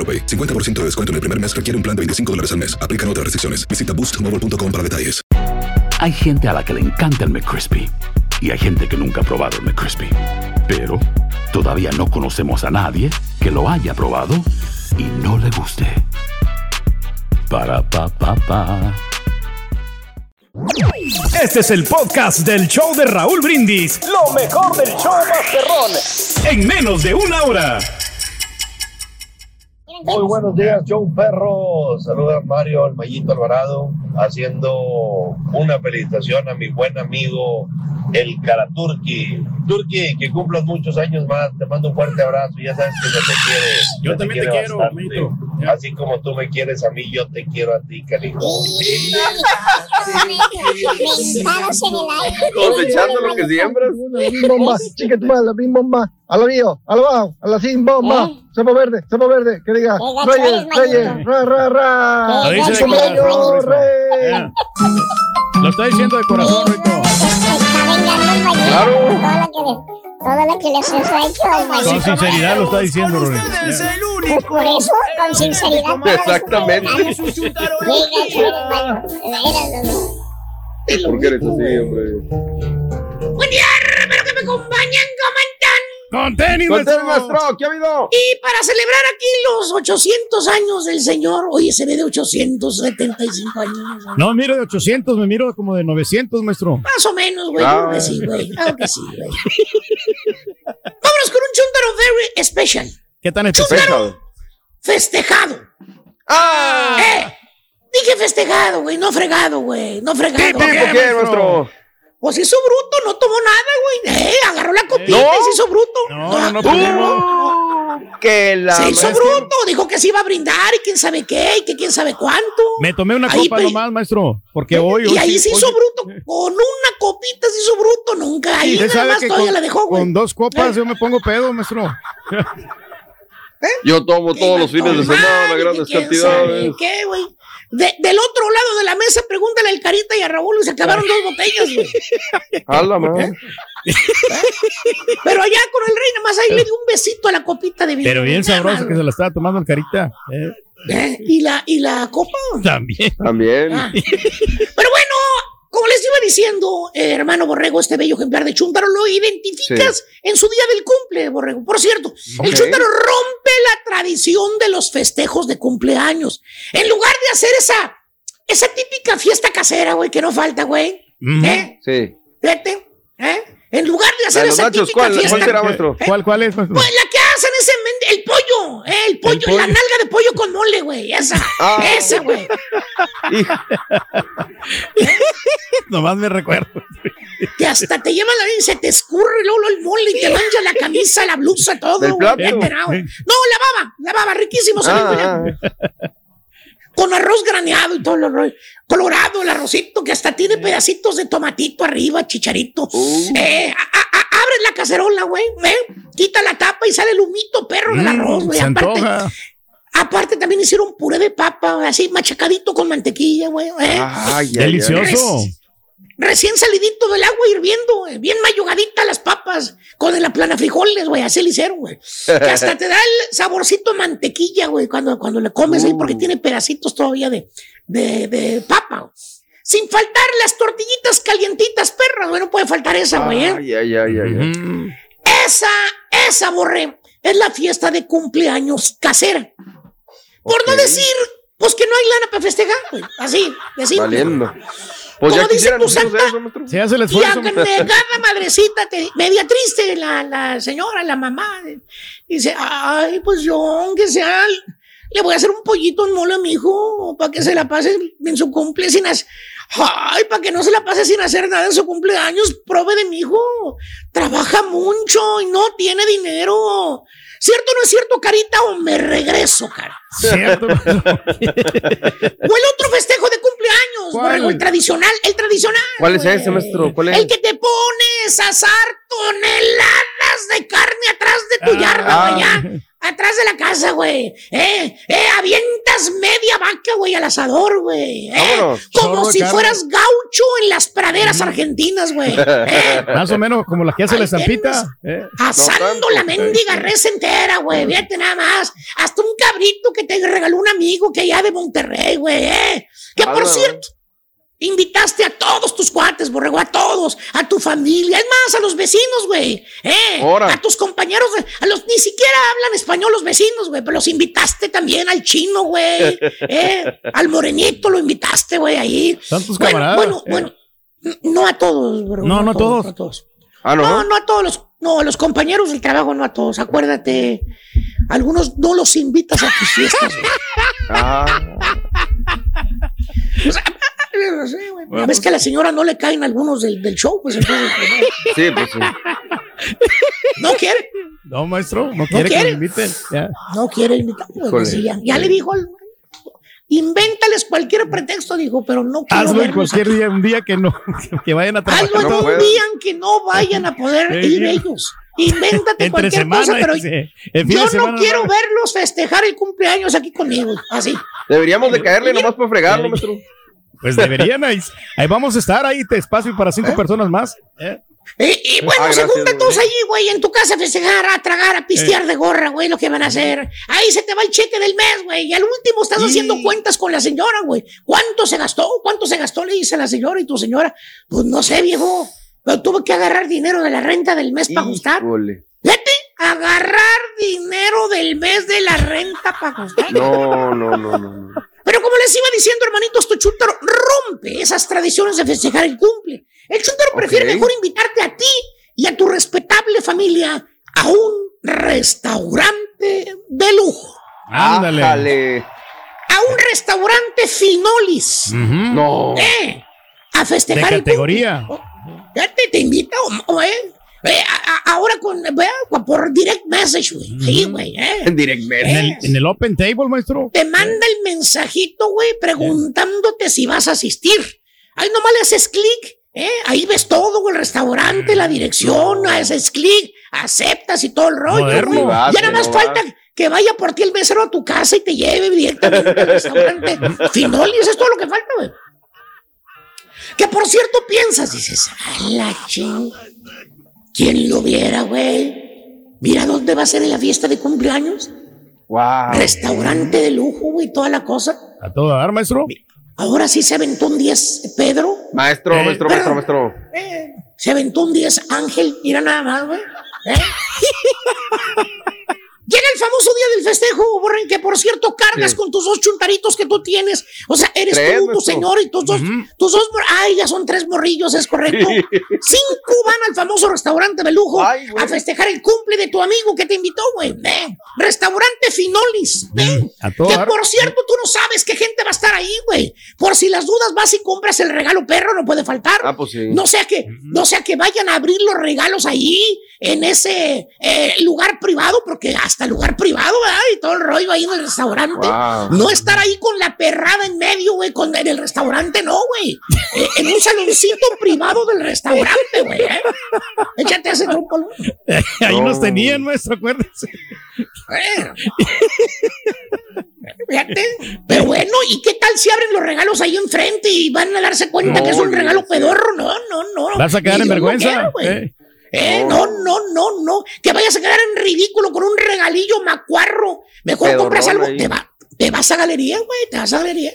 AroPay. 50% de descuento en el primer mes requiere un plan de 25 dólares al mes. Aplican otras restricciones. Visita boostmobile.com para detalles. Hay gente a la que le encanta el McCrispy y hay gente que nunca ha probado el McCrispy. Pero todavía no conocemos a nadie que lo haya probado y no le guste. Para pa pa pa. Este es el podcast del show de Raúl Brindis. Lo mejor del show Masterrón. En menos de una hora. Muy buenos días, Joe Perro. Saluda a Mario el Mayito Alvarado, haciendo una felicitación a mi buen amigo el Karaturki. Turki, que cumplas muchos años más. Te mando un fuerte abrazo. Ya sabes que se te quiere. Yo también te quiere quiero, amiguito. Así como tú me quieres a mí, yo te quiero a ti, aire. Cosechando lo que siembras. Bomba, chica tu madre, bim bomba. A lo mío, a lo bajo, a la sin bomba. Cepo verde, cepo verde, que diga. gacho Reyes, Reyes, ra, ra, ra. Lo dice de corazón, rey. Lo está diciendo de corazón, Rito. Está vengando el Mayito. Claro. Toda la que les ha hecho al Mayito. Con sinceridad lo está diciendo. Pues por eso, con sinceridad. Exactamente. ¿Por qué eres así, hombre? Buen día, espero que me acompañen, ¿cómo están? Con tenis, Con tenis, maestro. maestro, ¿qué ha habido? Y para celebrar aquí los 800 años del señor, oye, se ve de 875 años. ¿no? No, miro de 800, me miro como de 900, maestro. Más o menos, güey, Ah. claro que sí, güey, claro que sí, güey. Vámonos con un chuntaro very special. ¿Qué tan especial? Festejado. ¡Ah! ¡Eh! Dije festejado, güey, no fregado, güey, no fregado. ¿Tipo qué, maestro? Pues hizo bruto, no tomó nada, güey. Eh, agarró la copita ¿No? y se hizo bruto. No, no, Uh, que la. Se hizo que- bruto, dijo que se iba a brindar y quién sabe qué, y que quién sabe cuánto. Me tomé una Ahí, copa pe- nomás, maestro. Porque hoy. hoy y ahí sí- se hizo sí- bruto, con una copita se hizo bruto, nunca. Ahí Usted nada sabe más que todavía con, la dejó, güey. con dos copas yo me pongo pedo, maestro. Yo tomo todos los fines de semana, grandes ¿Quién cantidades. ¿Qué, güey? De- del otro lado de la mesa, pregúntale al Carita y a Raúl y se acabaron dos botellas, güey. La madre. Pero allá con el rey, nada más ahí le dio un besito a la copita de vino. Pero bien sabroso que se la estaba tomando en carita. eh. ¿Eh? ¿Y, la, ¿Y la copa? También. También. Ah. Pero bueno, como les iba diciendo, eh, hermano Borrego, este bello ejemplar de Chuntaro, lo identificas en su día del cumple, Borrego. Por cierto, el. Chuntaro rompe la tradición de los festejos de cumpleaños. En lugar de hacer esa, esa típica fiesta casera, güey, que no falta, güey. ¿Eh? Sí. Fíjate, ¿eh? En lugar de hacer esa nachos, típica ¿cuál, fiesta. ¿cuál será, maestro? ¿Cuál, cuál es? Pues la que hacen ese men- el pollo, ¿eh? El pollo, pollo. la nalga de pollo con mole, güey. Esa, Ah. esa, güey. Nomás me recuerdo. Que hasta te lleva la y se te escurre luego el mole y te mancha la camisa, la blusa, todo. Güey. no, la baba, la baba, riquísimo. Ah. Con arroz graneado y todo lo rollo. Colorado, el arrocito que hasta tiene pedacitos de tomatito arriba, chicharito. Uh. Eh, a- a- a- abres la cacerola, güey. ¿eh? Quita la tapa y sale el humito, perro, del Mm, arroz, güey. Aparte, antoja. Aparte también hicieron puré de papa, así machacadito con mantequilla, güey. ¿eh? Delicioso. Recién salidito del agua hirviendo, güey. Bien mayugadita las papas. Con la plana frijoles, güey. Así le hicieron, güey. Que hasta te da el saborcito mantequilla, güey, cuando, cuando le comes ahí, porque tiene pedacitos todavía de, de, de papa. güey. Sin faltar las tortillitas calientitas, perras, güey. No puede faltar esa, güey. ¿eh? Ay, ay, ay, ay. ay. Esa, esa, borré, es la fiesta de cumpleaños casera. Por no decir, pues que no hay lana para festejar, güey. Así, decimos. Valiendo. Pues ya quisieran eso, maestro. Se hace el Y esfuerzo. agregada madrecita, te- media triste la, la señora, la mamá. Dice, ay, pues yo, aunque sea, le voy a hacer un pollito en mole a mi hijo para que se la pase en su cumple sin hacer... Ay, para que no se la pase sin hacer nada en su cumpleaños, prove de mi hijo. Trabaja mucho y no tiene dinero. ¿Cierto o no es cierto, Carita? O me regreso, cara. Cierto. O el otro festejo de cumpleaños, borrego, el tradicional, el tradicional. ¿Cuál es güey. ese, maestro? ¿Cuál es? El que te pones a asar toneladas de carne atrás de tu yarda, Ah. güey, allá, atrás de la casa, güey. Eh, eh, avientas media vaca, güey, al asador, güey. eh. Vámonos. Como si carne. fueras gaucho en las praderas argentinas, güey. Eh, Más o menos como la que hace la estampita. ¿eh? Asando la mendiga res entera, güey. Fíjate nada más. Hasta un cabrito que te regaló un amigo que allá de Monterrey, güey. ¿eh? Que por Ah, cierto, invitaste a todos tus cuates, borrego, a todos, a tu familia, es más, a los vecinos, güey. ¿eh? A tus compañeros, a los ni siquiera hablan español los vecinos, güey, pero los invitaste también al chino, güey. ¿eh? Al morenito lo invitaste, güey, ahí. Son tus Bueno, camaradas. Bueno, eh. bueno. No a todos, borrego, No, no a todos. No a todos. Ah, ¿no? No, no a todos los, no, a los compañeros del trabajo, no a todos. Acuérdate, algunos no los invitas a tus fiestas. güey. Ah, O sea, no sé, güey. A veces que a la señora no le caen algunos del, del show, pues entonces pues, sí, pues sí. no, no quiere, No, maestro, no quiere que quiere. lo inviten. Ya. no quiere invitar. güey, Híjole. pues, sí, ya, ya le dijo, al- invéntales cualquier pretexto, dijo, pero no quiero Hazlo en verlos cualquier día, un día que no, que vayan a trabajar. Hazlo en no un día en que no vayan a poder Sí, ir ellos. Invéntate Entre cualquier semana. cosa, pero fin yo no quiero no. verlos festejar el cumpleaños aquí conmigo. Así. Deberíamos de caerle nomás para fregarlo, maestro. Pues deberían, ahí, ahí vamos a estar, ahí te espacio para cinco personas más. ¿eh? Y, y bueno, Ah, se juntan todos allí, güey, en tu casa a festejar, a tragar, a pistear de gorra, güey, lo que van a hacer. Ahí se te va el cheque del mes, güey. Y al último estás haciendo cuentas con la señora, güey. ¿Cuánto se gastó? ¿Cuánto se gastó? Le dice la señora y tu señora. Pues no sé, viejo. Pero tuve que agarrar dinero de la renta del mes para ajustar. Fíjate, agarrar dinero del mes de la renta para ajustar. No, no, no, no. no. Como les iba diciendo, hermanitos, tu chúntaro rompe esas tradiciones de festejar el cumple. El chúntaro prefiere mejor invitarte a ti y a tu respetable familia a un restaurante de lujo. Ándale. A un restaurante Finolis. No. ¿Eh? A De festejar el categoría. cumple. Ya te, te invita, o- o, eh. Eh, a- a- ahora con, vea, por direct message, güey. Sí, güey, eh. En direct En message. el, en el Open Table, maestro. te manda el mensajito, güey, preguntándote si vas a asistir. Ahí nomás le haces clic, ¿eh? Ahí ves todo, güey, el restaurante, la dirección, haces clic, aceptas y todo el rollo, Moderno. güey. vas, Ya nada más no falta que vaya por ti el mesero a tu casa y te lleve directamente al restaurante. Finoli, eso es todo lo que falta, güey. Que por cierto piensas, dices, a la ching. ¿Quién lo viera, güey? Mira dónde va a ser la fiesta de cumpleaños. Wow. Restaurante de lujo, güey, toda la cosa. A todo dar, maestro. Ahora sí se aventó un 10 Pedro. Maestro, Eh, maestro, maestro, maestro. Eh, se aventó un 10 Ángel. Mira nada más, güey. ¿Eh? Llega el famoso día del festejo, Borren, que por cierto cargas Sí. con tus dos chuntaritos que tú tienes. O sea, eres Tres, tú, tu maestro. señor y tus dos, tus dos. Ay, ya son tres morrillos, es correcto. Cinco van al famoso restaurante de lujo Ay, a festejar el cumple de tu amigo que te invitó, güey. Ven. Restaurante Finolis. Ven. A Que por cierto, tú no sabes qué gente va a estar ahí, güey. Por si las dudas, vas y compras el regalo perro, no puede faltar. Ah, pues sí. No sea que, no sea que vayan a abrir los regalos ahí, en ese eh, lugar privado, porque hasta el lugar privado, ¿verdad? Y todo el rollo ahí en el restaurante. Wow. No estar ahí con la perrada en medio, güey, con en el restaurante, no, güey. Eh, en un saloncito privado del restaurante, güey. ¿eh? Échate ese trompo. ¿no? Ahí nos No. tenían, maestro, acuérdese. Bueno. Fíjate. Pero bueno, ¿y qué tal si abren los regalos ahí enfrente y van a darse cuenta No, que es un regalo pedorro? No, no, no. Vas a quedar Y en no vergüenza. eh. Eh, no, no, no, no. Que vayas a quedar en ridículo con un regalillo macuarro. Mejor compras algo. Te, va- te vas a galería, güey. Te vas a galería.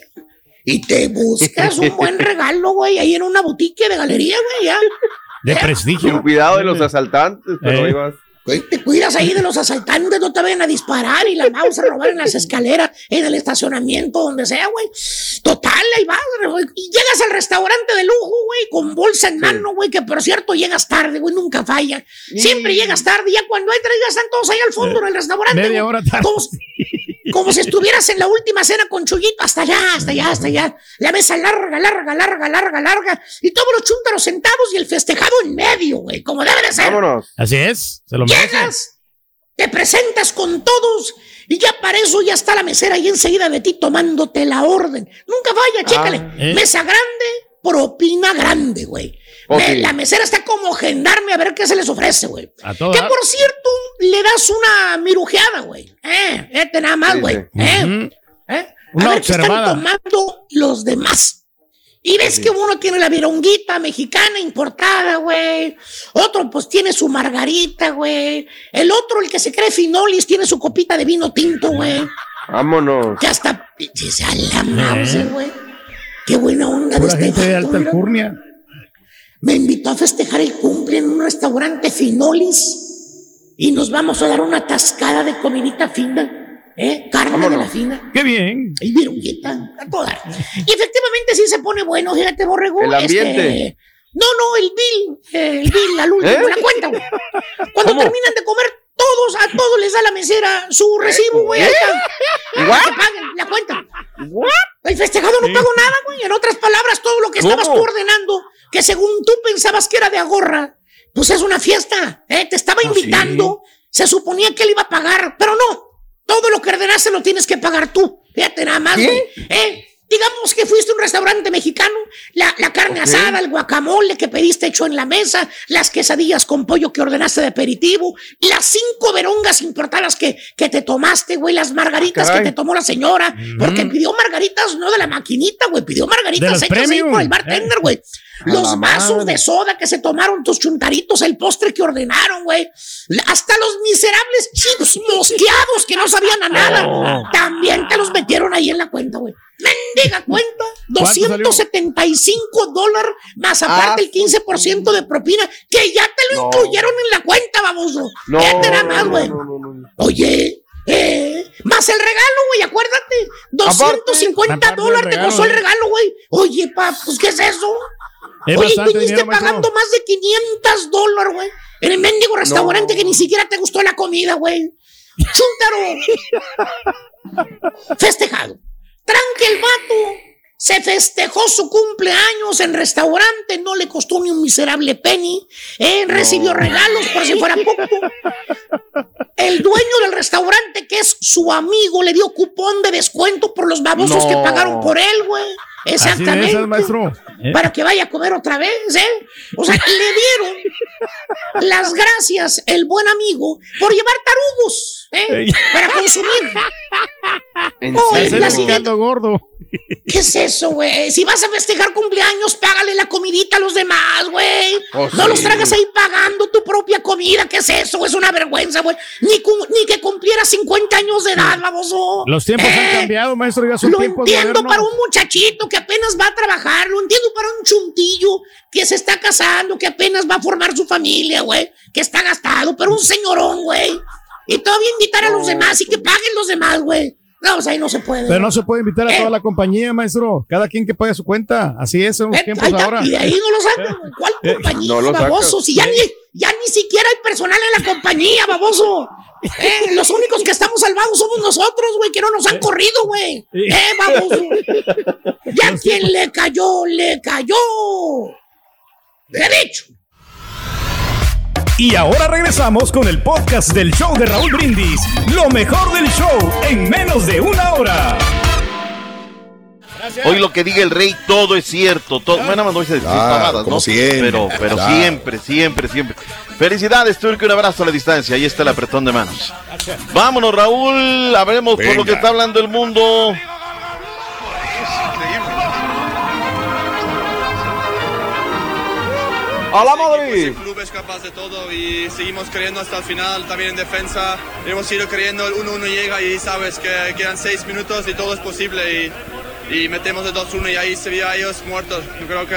Y te buscas un buen regalo, güey, ahí en una boutique de galería, güey, ya. De Con prestigio. cuidado de los asaltantes, pero Eh. ahí vas. Güey, te cuidas ahí de los asaltantes, no te vayan a disparar y la vamos a robar en las escaleras, en el estacionamiento, donde sea, güey. Total, ahí vas, güey. Y llegas al restaurante de lujo, güey, con bolsa en mano, güey, que por cierto llegas tarde, güey, nunca falla. Siempre llegas tarde, ya cuando entras ya están todos ahí al fondo en el restaurante. Media hora tarde. Como, como si estuvieras en la última cena con Chuyito, hasta allá, hasta allá, hasta allá. La mesa larga, larga, larga, larga, larga. Y todos los chúntaros sentados y el festejado en medio, güey, como debe de ser. Vámonos. Así es, se lo merece. Llegas, te presentas con todos y ya para eso ya está la mesera y enseguida de ti tomándote la orden. Nunca vaya, chécale. ¿eh? Mesa grande, propina grande, güey. Me- La mesera está como gendarme a ver qué se les ofrece, güey. Que por cierto, le das una mirujeada, güey. Eh, este nada más, Sí, güey. sí. Eh, Ujú. eh. Una a ver qué están tomando los demás. Y ves que uno tiene la vironguita mexicana importada, güey. Otro, pues, tiene su margarita, güey. El otro, el que se cree finolis, tiene su copita de vino tinto, güey. Vámonos. Que hasta pinches a la güey. Qué buena onda de este gente de vato, alta mira. alcurnia. Me invitó a festejar el cumple en un restaurante finolis. Y nos vamos a dar una tascada de comidita fina. ¿Eh? Carne de la fina. Qué bien. Y virunguita, a toda. Y efectivamente sí se pone bueno, fíjate, borrego. El ambiente. este, no, no, el bill, el bill al último, ¿Eh? la cuenta, güey. Cuando ¿Cómo? terminan de comer, todos, a todos les da la mesera su recibo, güey. ¿What? Que paguen la cuenta. El festejado no pagó nada, güey. En otras palabras, todo lo que ¿Cómo? estabas tú ordenando, que según tú pensabas que era de agorra, pues es una fiesta, ¿eh? Te estaba Pues invitando, se suponía que él iba a pagar, pero no. Todo lo que ordenaste lo tienes que pagar tú. Fíjate nada más, güey. ¿eh? Digamos que fuiste a un restaurante mexicano, la, la carne asada, el guacamole que pediste hecho en la mesa, las quesadillas con pollo que ordenaste de aperitivo, las cinco verongas importadas que, que te tomaste, güey, las margaritas que Caray. te tomó la señora, porque pidió margaritas no de la maquinita, güey, pidió margaritas hechas ahí por el bartender, güey. A Los vasos madre. de soda que se tomaron, tus chuntaritos, el postre que ordenaron, güey. Hasta los miserables chips mosqueados que no sabían a nada. También te los metieron ahí en la cuenta, güey. Mendiga cuenta. ¿Cuánto salió? 275 dólares más aparte el 15% de propina que ya te lo No. incluyeron en la cuenta, baboso. No, Ya te da más, no, güey. no, no, no, no. Oye, eh, más el regalo, güey, acuérdate. 250 Aparte del dólares te costó el regalo, güey. Oye, pa, pues, ¿qué es eso? Es Oye, maestro. pagando más de 500 dólares, güey. En el mendigo restaurante que ni siquiera te gustó la comida, güey. Chúntaro. Festejado. Tranque el vato. Se festejó su cumpleaños en restaurante, no le costó ni un miserable penny. Eh, recibió regalos por si fuera poco. El dueño del restaurante, que es su amigo, le dio cupón de descuento por los babosos No. que pagaron por él, güey. Así Exactamente. maestro. ¿eh? Para que vaya a comer otra vez, ¿eh? O sea, le dieron las gracias el buen amigo por llevar tarugos, ¿eh? Para consumir. ¿En Oh, la siguiente- gordo. ¿Qué es eso, güey? Si vas a festejar cumpleaños, págale la comidita a los demás, güey. Oh, no sí. los tragas ahí pagando tu propia comida. ¿Qué es eso? Es una vergüenza, güey. Ni, que cumpliera 50 años de edad, baboso. Los tiempos han Eh, cambiado, maestro. Ya son Lo tiempos entiendo modernos. para un muchachito que apenas va a trabajar, lo entiendo para un chuntillo que se está casando, que apenas va a formar su familia, güey, que está gastado, pero un señorón, güey. Y todavía invitar a los demás y que paguen los demás, güey. No, o sea, ahí no se puede. Pero no se puede invitar a Eh. toda la compañía, maestro. Cada quien que pague su cuenta. Así es, son los Eh, tiempos está, ahora. Y de ahí no lo sacan, güey. ¿Cuál Eh, compañía, no lo sacas. baboso? Si ya ni, ya ni siquiera hay personal en la compañía, baboso. Eh, los únicos que estamos salvados somos nosotros, güey, que no nos han corrido, güey. Eh, baboso. Ya quien le cayó, le cayó. Derecho. Y ahora regresamos con el podcast del show de Raúl Brindis. Lo mejor del show en menos de una hora. Hoy lo que diga el rey, todo es cierto. Todo, bueno, no dice Claro, pavadas, como ¿no? siempre, Pero, pero claro. siempre, siempre, siempre. Felicidades, Turco, un abrazo a la distancia. Ahí está el apretón de manos. Vámonos, Raúl. Hablemos por lo que está hablando el mundo. ¡A la Madrid! Es capaz de todo y seguimos creyendo hasta el final, también en defensa. Hemos ido creyendo, el 1-1 llega y sabes que quedan 6 minutos y todo es posible y, y metemos el 2-1 y ahí se veía a ellos muertos. Yo creo que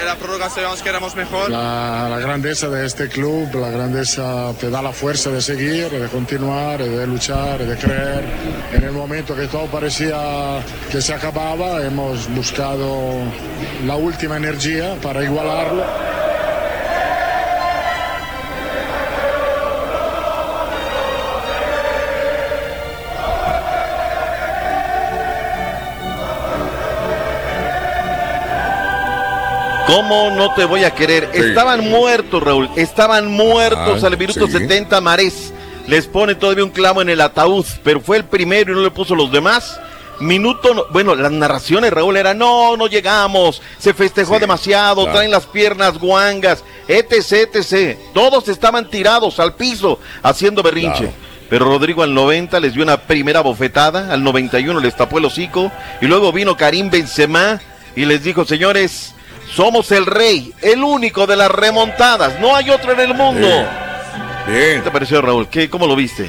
en la prórroga sabíamos que éramos mejor. La, la grandeza de este club, la grandeza te da la fuerza de seguir, de continuar, de luchar, de creer. En el momento que todo parecía que se acababa, hemos buscado la última energía para igualarlo. ¿Cómo no te voy a querer? Estaban muertos, Raúl. Estaban muertos Ah, al minuto sí. 70. Marés les pone todavía un clavo en el ataúd, pero fue el primero y no le puso los demás. Minuto, no- bueno, las narraciones, Raúl, eran no, no llegamos, se festejó demasiado, claro. traen las piernas guangas, etc, etc. Todos estaban tirados al piso haciendo berrinche. Claro. Pero Rodrigo al 90 les dio una primera bofetada, al 91 les tapó el hocico y luego vino Karim Benzema y les dijo, señores, somos el rey, el único de las remontadas, no hay otro en el mundo. Bien. ¿Qué te pareció, Raúl? ¿Qué, ¿Cómo lo viste?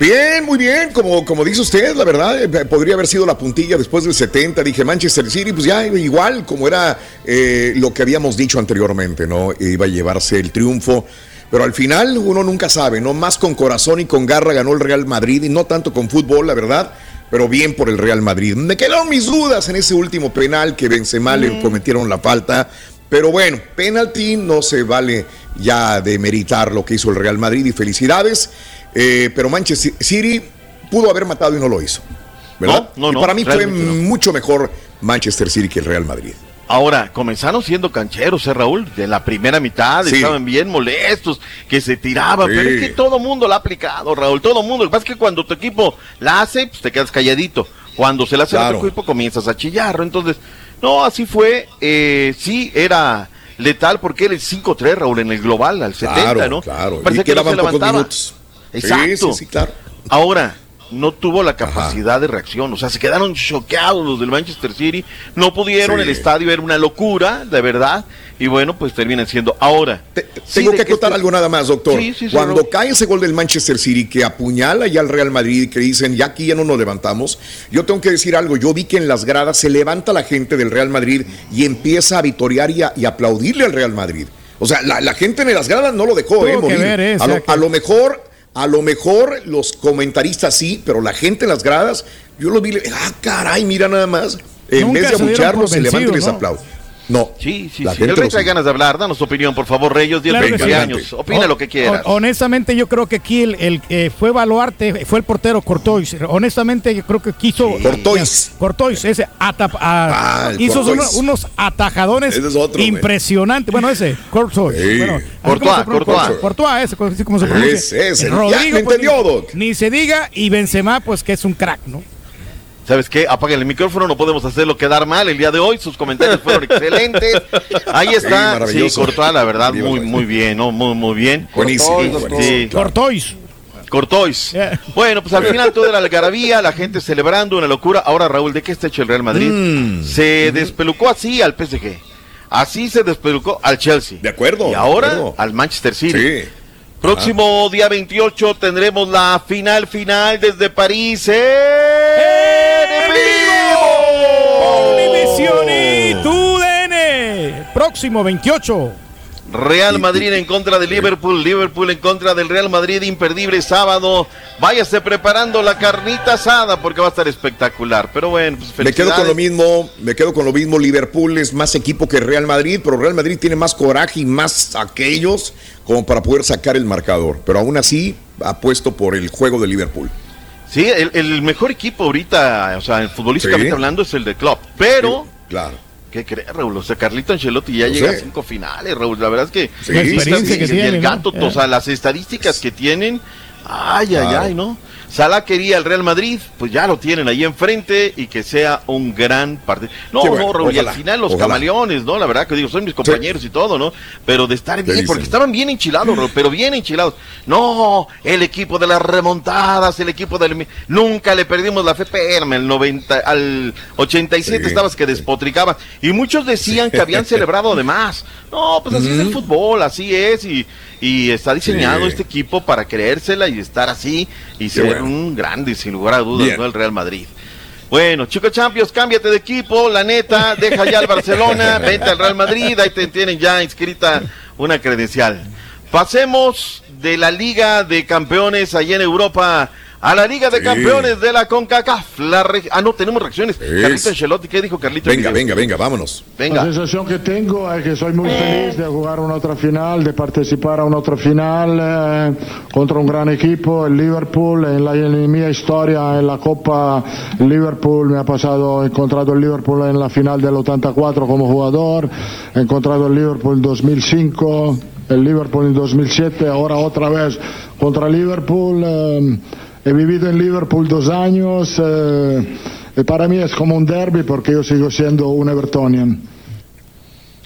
Bien, muy bien, como, como dice usted, la verdad, eh, podría haber sido la puntilla después del 70, dije Manchester City, pues ya igual como era eh, lo que habíamos dicho anteriormente, ¿no? Iba a llevarse el triunfo, pero al final uno nunca sabe, ¿no? Más con corazón y con garra ganó el Real Madrid y no tanto con fútbol, la verdad, pero bien por el Real Madrid. Me quedaron mis dudas en ese último penal que Benzema le cometieron la falta, pero bueno, penalti no se vale ya de meritar lo que hizo el Real Madrid y felicidades. Eh, pero Manchester City pudo haber matado y no lo hizo. ¿Verdad? No, no, Y para mí fue mucho mejor Manchester City que el Real Madrid. Ahora, comenzaron siendo cancheros, ¿eh, Raúl? De la primera mitad Sí. estaban bien molestos, que se tiraban, Sí. pero es que todo mundo la ha aplicado, Raúl, todo mundo. Lo que pasa es que cuando tu equipo la hace, pues te quedas calladito. Cuando se la hace a Claro. otro equipo, comienzas a chillar, ¿no? Entonces, no, así fue. Eh, sí, era letal porque era el 5-3, Raúl, en el global, al 70, Claro, ¿no? claro. Parecía Y que no se. Exacto. Sí, sí, sí, claro. Ahora, no tuvo la capacidad de reacción, o sea, se quedaron choqueados los del Manchester City, no pudieron, Sí. el estadio era una locura, de verdad, y bueno, pues terminan siendo. Ahora, sí, Tengo que acotar este- algo nada más, doctor. Sí, sí, sí, Cuando cae ese gol del Manchester City que apuñala ya al Real Madrid y que dicen, ya aquí ya no nos levantamos, yo tengo que decir algo. Yo vi que en las gradas se levanta la gente del Real Madrid y empieza a vitorear y, a- y aplaudirle al Real Madrid. O sea, la, la gente en las gradas no lo dejó, Tuvo eh, que morir. ver, eh, a, o sea lo, que- a lo mejor, a lo mejor los comentaristas sí, pero la gente en las gradas, yo lo vi, le- ah, caray, mira nada más. En Nunca vez se de abucharlos, por se levanta y les ¿no? aplaude. No. Sí, sí, La sí. gente El rey trae ganas de hablar, danos tu opinión, por favor, Reyes, 10, Claro que 20 sí. años. Opina lo que quieras. hon- Honestamente, yo creo que aquí el, el que fue Baluarte fue el portero Cortois. Honestamente, yo creo que quiso. Cortois. Cortois, ese atap- a- Ah, hizo unos, unos atajadones Ese es otro, güey. impresionantes. Bueno, ese, Cortois. Sí. Bueno, pronuncia- Courtois. Courtois, ese, así como se pronuncia. Ese, ese. Ya, Rodrigo, me pues, entendió, ni- Doc. Ni se diga, y Benzema, pues que es un crack, ¿no? ¿Sabes qué? Apaguen el micrófono, no podemos hacerlo quedar mal el día de hoy. Sus comentarios fueron excelentes. Ahí está. Sí. Courtois, la verdad, muy, muy bien, ¿no? Muy, muy bien. Buenísimo, Sí. Cortois. Cortois. Yeah. Bueno, pues al final toda la algarabía, la gente celebrando, una locura. Ahora, Raúl, ¿de qué está hecho el Real Madrid? Mm. Se despelucó así al PSG. Así se despelucó al Chelsea. De acuerdo. Y acuerdo. al Manchester City. Sí. Próximo día 28 tendremos la final final desde París en vivo. Univisión y TUDN. Próximo 28. Real Madrid en contra de Liverpool, Liverpool en contra del Real Madrid, imperdible sábado. Váyase preparando la carnita asada porque va a estar espectacular. Pero bueno, pues Me quedo con lo mismo, me quedo con lo mismo. Liverpool es más equipo que Real Madrid, pero Real Madrid tiene más coraje y más aquellos como para poder sacar el marcador. Pero aún así, apuesto por el juego de Liverpool. Sí, el, el mejor equipo ahorita, o sea, el futbolísticamente Sí. hablando es el de Klopp. Pero Claro. ¿Qué crees, Raúl? O sea, Carlito Ancelotti ya llega sé. a cinco finales, Raúl. La verdad es que Sí. La experiencia y que el gato, o sea, las estadísticas que tienen, ay, ay, ay, ¿no? Salah quería el Real Madrid, pues ya lo tienen ahí enfrente y que sea un gran partido. No, bueno, no, Raúl, y al final los ojalá. camaleones, ¿no? La verdad que digo, son mis compañeros y todo, ¿no? Pero de estar bien, porque estaban bien enchilados, Raúl, pero bien enchilados. No, el equipo de las remontadas, el equipo del... Nunca le perdimos la fe, espérame, el 90, al 87 Sí, estabas que despotricaban. Y muchos decían que habían celebrado de más. No, pues así es el fútbol, así es, y, y está diseñado Sí. este equipo para creérsela y estar así y ser bueno. un grande, sin lugar a dudas, Bien. ¿no? El Real Madrid. Bueno, Chico Champions, cámbiate de equipo, la neta, deja ya el Barcelona, vente al Real Madrid, ahí te tienen ya inscrita una credencial. Pasemos de la Liga de Campeones allá en Europa a la Liga de Sí. Campeones de la CONCACAF. La re- ah, no, tenemos reacciones. Es. Carlito Ancelotti, ¿qué dijo Carlito? Venga, venga, venga, vámonos. Venga. La sensación que tengo es que soy muy feliz de jugar una otra final, de participar a una otra final eh, contra un gran equipo, el Liverpool. En, la, en mi historia en la Copa Liverpool me ha pasado, he encontrado el Liverpool en la final del 84 como jugador, he encontrado el Liverpool en 2005, el Liverpool en 2007, ahora otra vez contra Liverpool. eh, he vivido en Liverpool dos años. eh, y para mí es como un derby porque yo sigo siendo un Evertonian.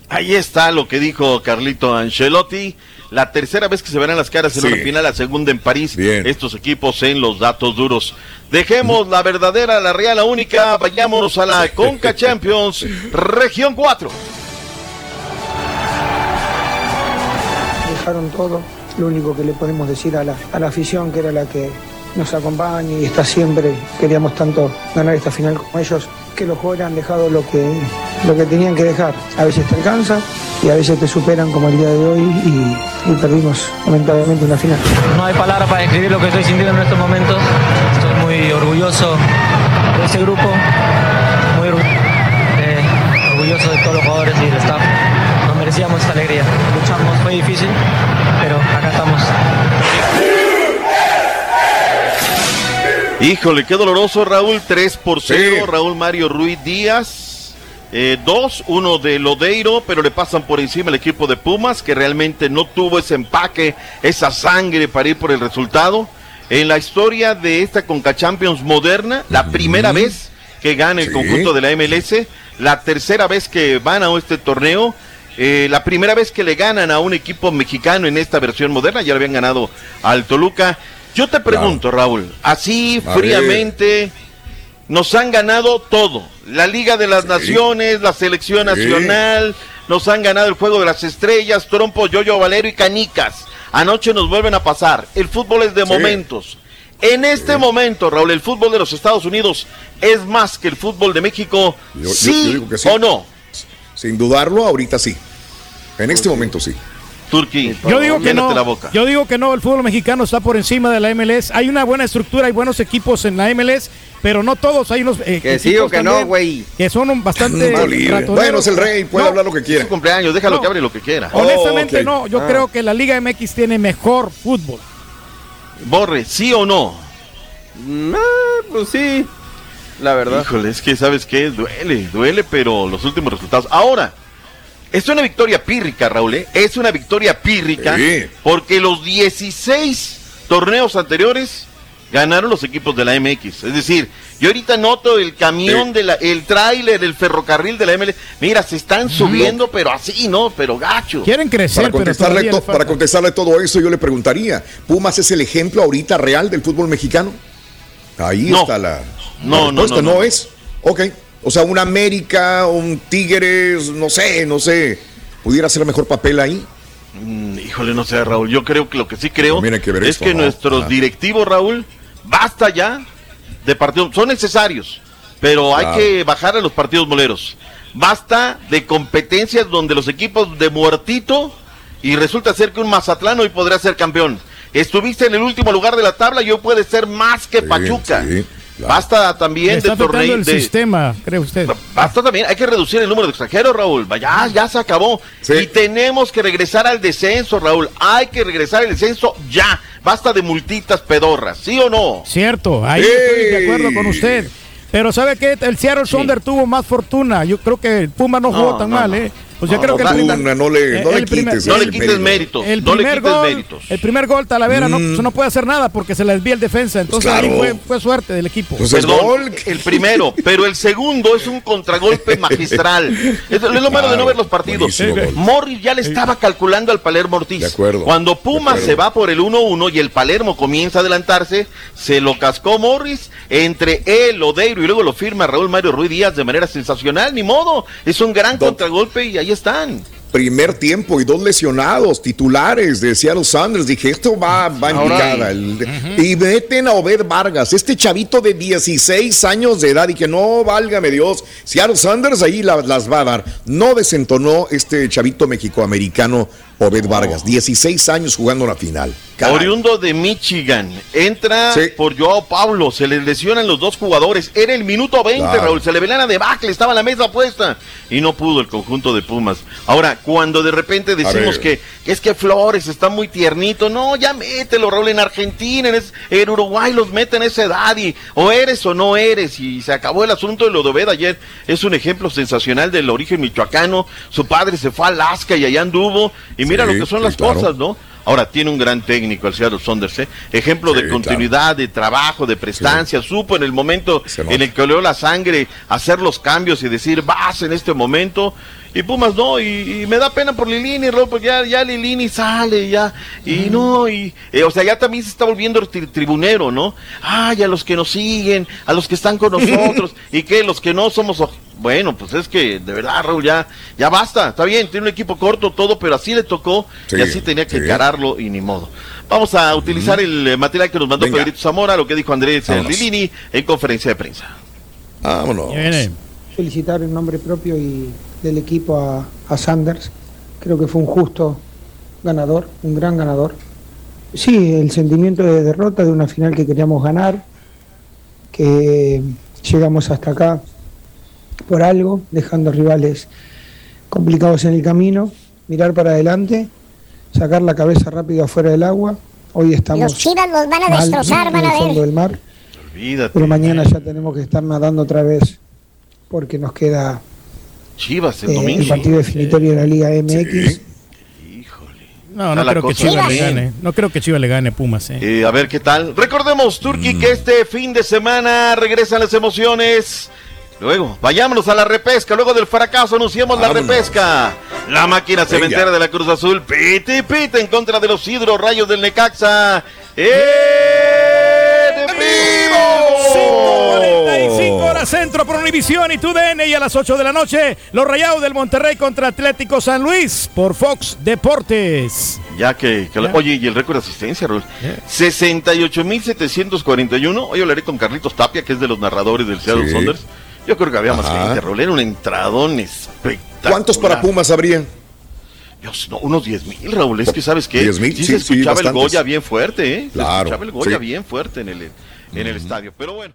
Ahí está lo que dijo Carlito Ancelotti. La tercera vez que se verán las caras en Sí. una final, la segunda en París. Bien. Estos equipos en los datos duros. Dejemos la verdadera, la real, la única. Vayámonos a la Conca Champions, región 4. dejaron todo. Lo único que le podemos decir a la, a la afición, que era la que nos acompaña y está siempre, queríamos tanto ganar esta final como ellos, que los jugadores han dejado lo que, lo que tenían que dejar. A veces te alcanza y a veces te superan como el día de hoy y, perdimos lamentablemente una final. No hay palabras para describir lo que estoy sintiendo en estos momentos. Estoy muy orgulloso de ese grupo, muy orgu- orgulloso de todos los jugadores y del staff. Nos merecíamos esta alegría. Luchamos, fue difícil, pero acá estamos. Híjole, qué doloroso, Raúl. 3 por 0. Sí. Raúl Mario Ruiz Díaz. 2, uno de Lodeiro, pero le pasan por encima el equipo de Pumas, que realmente no tuvo ese empaque, esa sangre para ir por el resultado. En la historia de esta Conca Champions moderna, la primera vez que gana el Sí. conjunto de la MLS, la tercera vez que van a este torneo, eh, la primera vez que le ganan a un equipo mexicano en esta versión moderna, ya le habían ganado al Toluca. Yo te pregunto, Raúl, así fríamente, nos han ganado todo. La Liga de las Naciones, la Selección Sí. Nacional, nos han ganado el Juego de las Estrellas, Trompo, Yoyo Valero y Canicas. Anoche nos vuelven a pasar. El fútbol es de Sí. momentos. En este momento, Raúl, el fútbol de los Estados Unidos es más que el fútbol de México. Yo- yo- ¿Sí, yo digo que sí. o no? Sin dudarlo, ahorita sí. En este momento sí. Turquí, Yo digo que no. la boca. Yo digo que no. El fútbol mexicano está por encima de la MLS. Hay una buena estructura, hay buenos equipos en la MLS, pero no todos. Hay unos eh, Que sí o que no, güey. Que son un bastante. Bueno, es el rey, puede No, hablar lo que Es quiera. su cumpleaños, déjalo No. que hable lo que quiera. Honestamente, Oh, ok. no. Yo Ah. creo que la Liga MX tiene mejor fútbol. Borre, ¿sí o no? Mm, ah, pues sí. La verdad. Híjole, es que sabes qué, duele, duele, pero los últimos resultados. Ahora, es una victoria pírrica, Raúl, ¿eh? es una victoria pírrica, Sí. porque los 16 torneos anteriores ganaron los equipos de la MX. Es decir, yo ahorita noto el camión Sí. de la, el tráiler, el ferrocarril de la ML. Mira, se están subiendo, pero así, ¿no? Pero gacho. Quieren crecer, Para contestarle, to- para contestarle todo eso, yo le preguntaría: ¿Pumas es el ejemplo ahorita real del fútbol mexicano? Ahí No. está la, No, la no, no, no. es. Ok. O sea, un América, un Tigres, no sé, no sé. ¿Pudiera hacer mejor papel ahí? Mm, híjole, no sé, Raúl. Yo creo que lo que sí creo que es esto, que ¿no? nuestros directivos, Raúl, basta ya de partidos. Son necesarios, pero Claro. hay que bajar a los partidos moleros. Basta de competencias donde los equipos de muertito y resulta ser que un Mazatlán hoy podría ser campeón. Estuviste en el último lugar de la tabla y hoy puedes ser más que Sí, Pachuca. sí, claro. Basta también de está afectando torneos el de, sistema, cree usted. Basta también, hay que reducir el número de extranjeros, Raúl. Ya, ya se acabó. Sí. Y tenemos que regresar al descenso, Raúl. Hay que regresar al descenso ya. Basta de multitas pedorras, ¿sí o no? Cierto, ahí ¡Ey! estoy de acuerdo con usted. Pero ¿sabe qué? El Seattle Sonder tuvo más fortuna. Yo creo que el Puma no jugó No, tan no, mal, no. ¿eh? O sea, No, creo que el Puma, primer- no le- no eh, le el primer- quites No le el- quites méritos. El no le primer quites gol, méritos. el primer gol Talavera no, Mm. no puede hacer nada porque se le desvía el defensa. Entonces Pues claro. ahí fue, fue suerte del equipo. Pues es Perdón, gol. el primero, pero el segundo es un contragolpe magistral. Es, es lo malo de no ver los partidos. Gol. Morris ya le estaba calculando al Palermo Ortiz. De acuerdo, Cuando Puma se va por el 1-1 y el Palermo comienza a adelantarse, se lo cascó Morris entre él, Odeiro y luego lo firma Raúl Mario Ruiz Díaz de manera sensacional. Ni modo, es un gran contragolpe y ahí están. Primer tiempo y dos lesionados titulares de Seattle Sanders. Dije, esto va, va en picada. El- Y meten a Obed Vargas, este chavito de 16 años de edad. Y que no, válgame Dios, Seattle Sanders ahí la- las va a dar. No desentonó este chavito mexicoamericano Obed Vargas. 16 años jugando la final. Caray. Oriundo de Michigan. Entra Sí. por Joao Paulo. Se le lesionan los dos jugadores. Era el minuto 20, Claro. Raúl. Se le ve la debacle. Estaba la mesa puesta. Y no pudo el conjunto de Pumas. Ahora, cuando de repente decimos que es que Flores está muy tiernito. No, ya mételo, Raúl. En Argentina, en, es- en Uruguay los meten a esa edad. Y o eres o no eres. Y se acabó el asunto de lo de Obed ayer. Es un ejemplo sensacional del origen michoacano. Su padre se fue a Alaska y allá anduvo. Y mira Sí, lo que son sí, las claro. cosas, ¿no? Ahora tiene un gran técnico el Seattle Saunders, ¿eh? ejemplo Sí, de continuidad, de trabajo, de prestancia, supo en el momento en el que oleó la sangre hacer los cambios y decir vas en este momento y Pumas no y, y me da pena por Lilini, Raúl, porque ya, ya Lilini sale ya y no y eh, o sea ya también se está volviendo tri- tribunero, ¿no? Ay a los que nos siguen, a los que están con nosotros y que los que no somos bueno, pues es que de verdad, Raúl, ya, ya basta. Está bien, tiene un equipo corto, todo, pero así le tocó Sí, y así tenía que sí. encararlo y ni modo. Vamos a utilizar el eh, material que nos mandó Venga. Pedrito Zamora, lo que dijo Andrés eh, Vámonos. Lilini en conferencia de prensa. Vámonos. Viene. Felicitar en nombre propio y del equipo a, a Sanders. Creo que fue un justo ganador, un gran ganador. Sí, el sentimiento de derrota de una final que queríamos ganar, que llegamos hasta acá por algo, dejando rivales complicados en el camino, mirar para adelante, sacar la cabeza rápido afuera del agua. Hoy estamos Los chivas los van a mal destrozar, van el a ver. del mar. Olvídate. Pero mañana ya tenemos que estar nadando otra vez porque nos queda Chivas el eh, el partido definitorio de la Liga MX. No, no creo que Chivas le gane. No creo que Chivas le gane a Pumas, eh. Eh, a ver qué tal. Recordemos, Mm. Turki, que este fin de semana regresan las emociones. Luego, vayámonos a la repesca. Luego del fracaso anunciamos la repesca. La máquina Venga. cementera de la Cruz Azul. Pite, pite en contra de los Hidro Rayos del Necaxa. ¡En 5.45 horas centro por Univisión y TUDN y a las 8 de la noche los Rayados del Monterrey contra Atlético San Luis por Fox Deportes. Ya que, que- Ya. oye, y el récord de asistencia, Raúl. 68.741. Hoy hablaré con Carlitos Tapia, que es de los narradores del Seattle Sí. Saunders. Yo creo que había más Ajá. gente, Raúl. Era un entradón espectacular. ¿Cuántos para Pumas habría? Dios, no, unos 10 mil, Raúl. Es que, ¿sabes qué? 10,000, sí, sí, se sí, escuchaba el. Goya bien fuerte, ¿eh? Se Claro, escuchaba el Goya sí. bien fuerte en el, en el estadio. Pero bueno.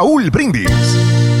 Brindis.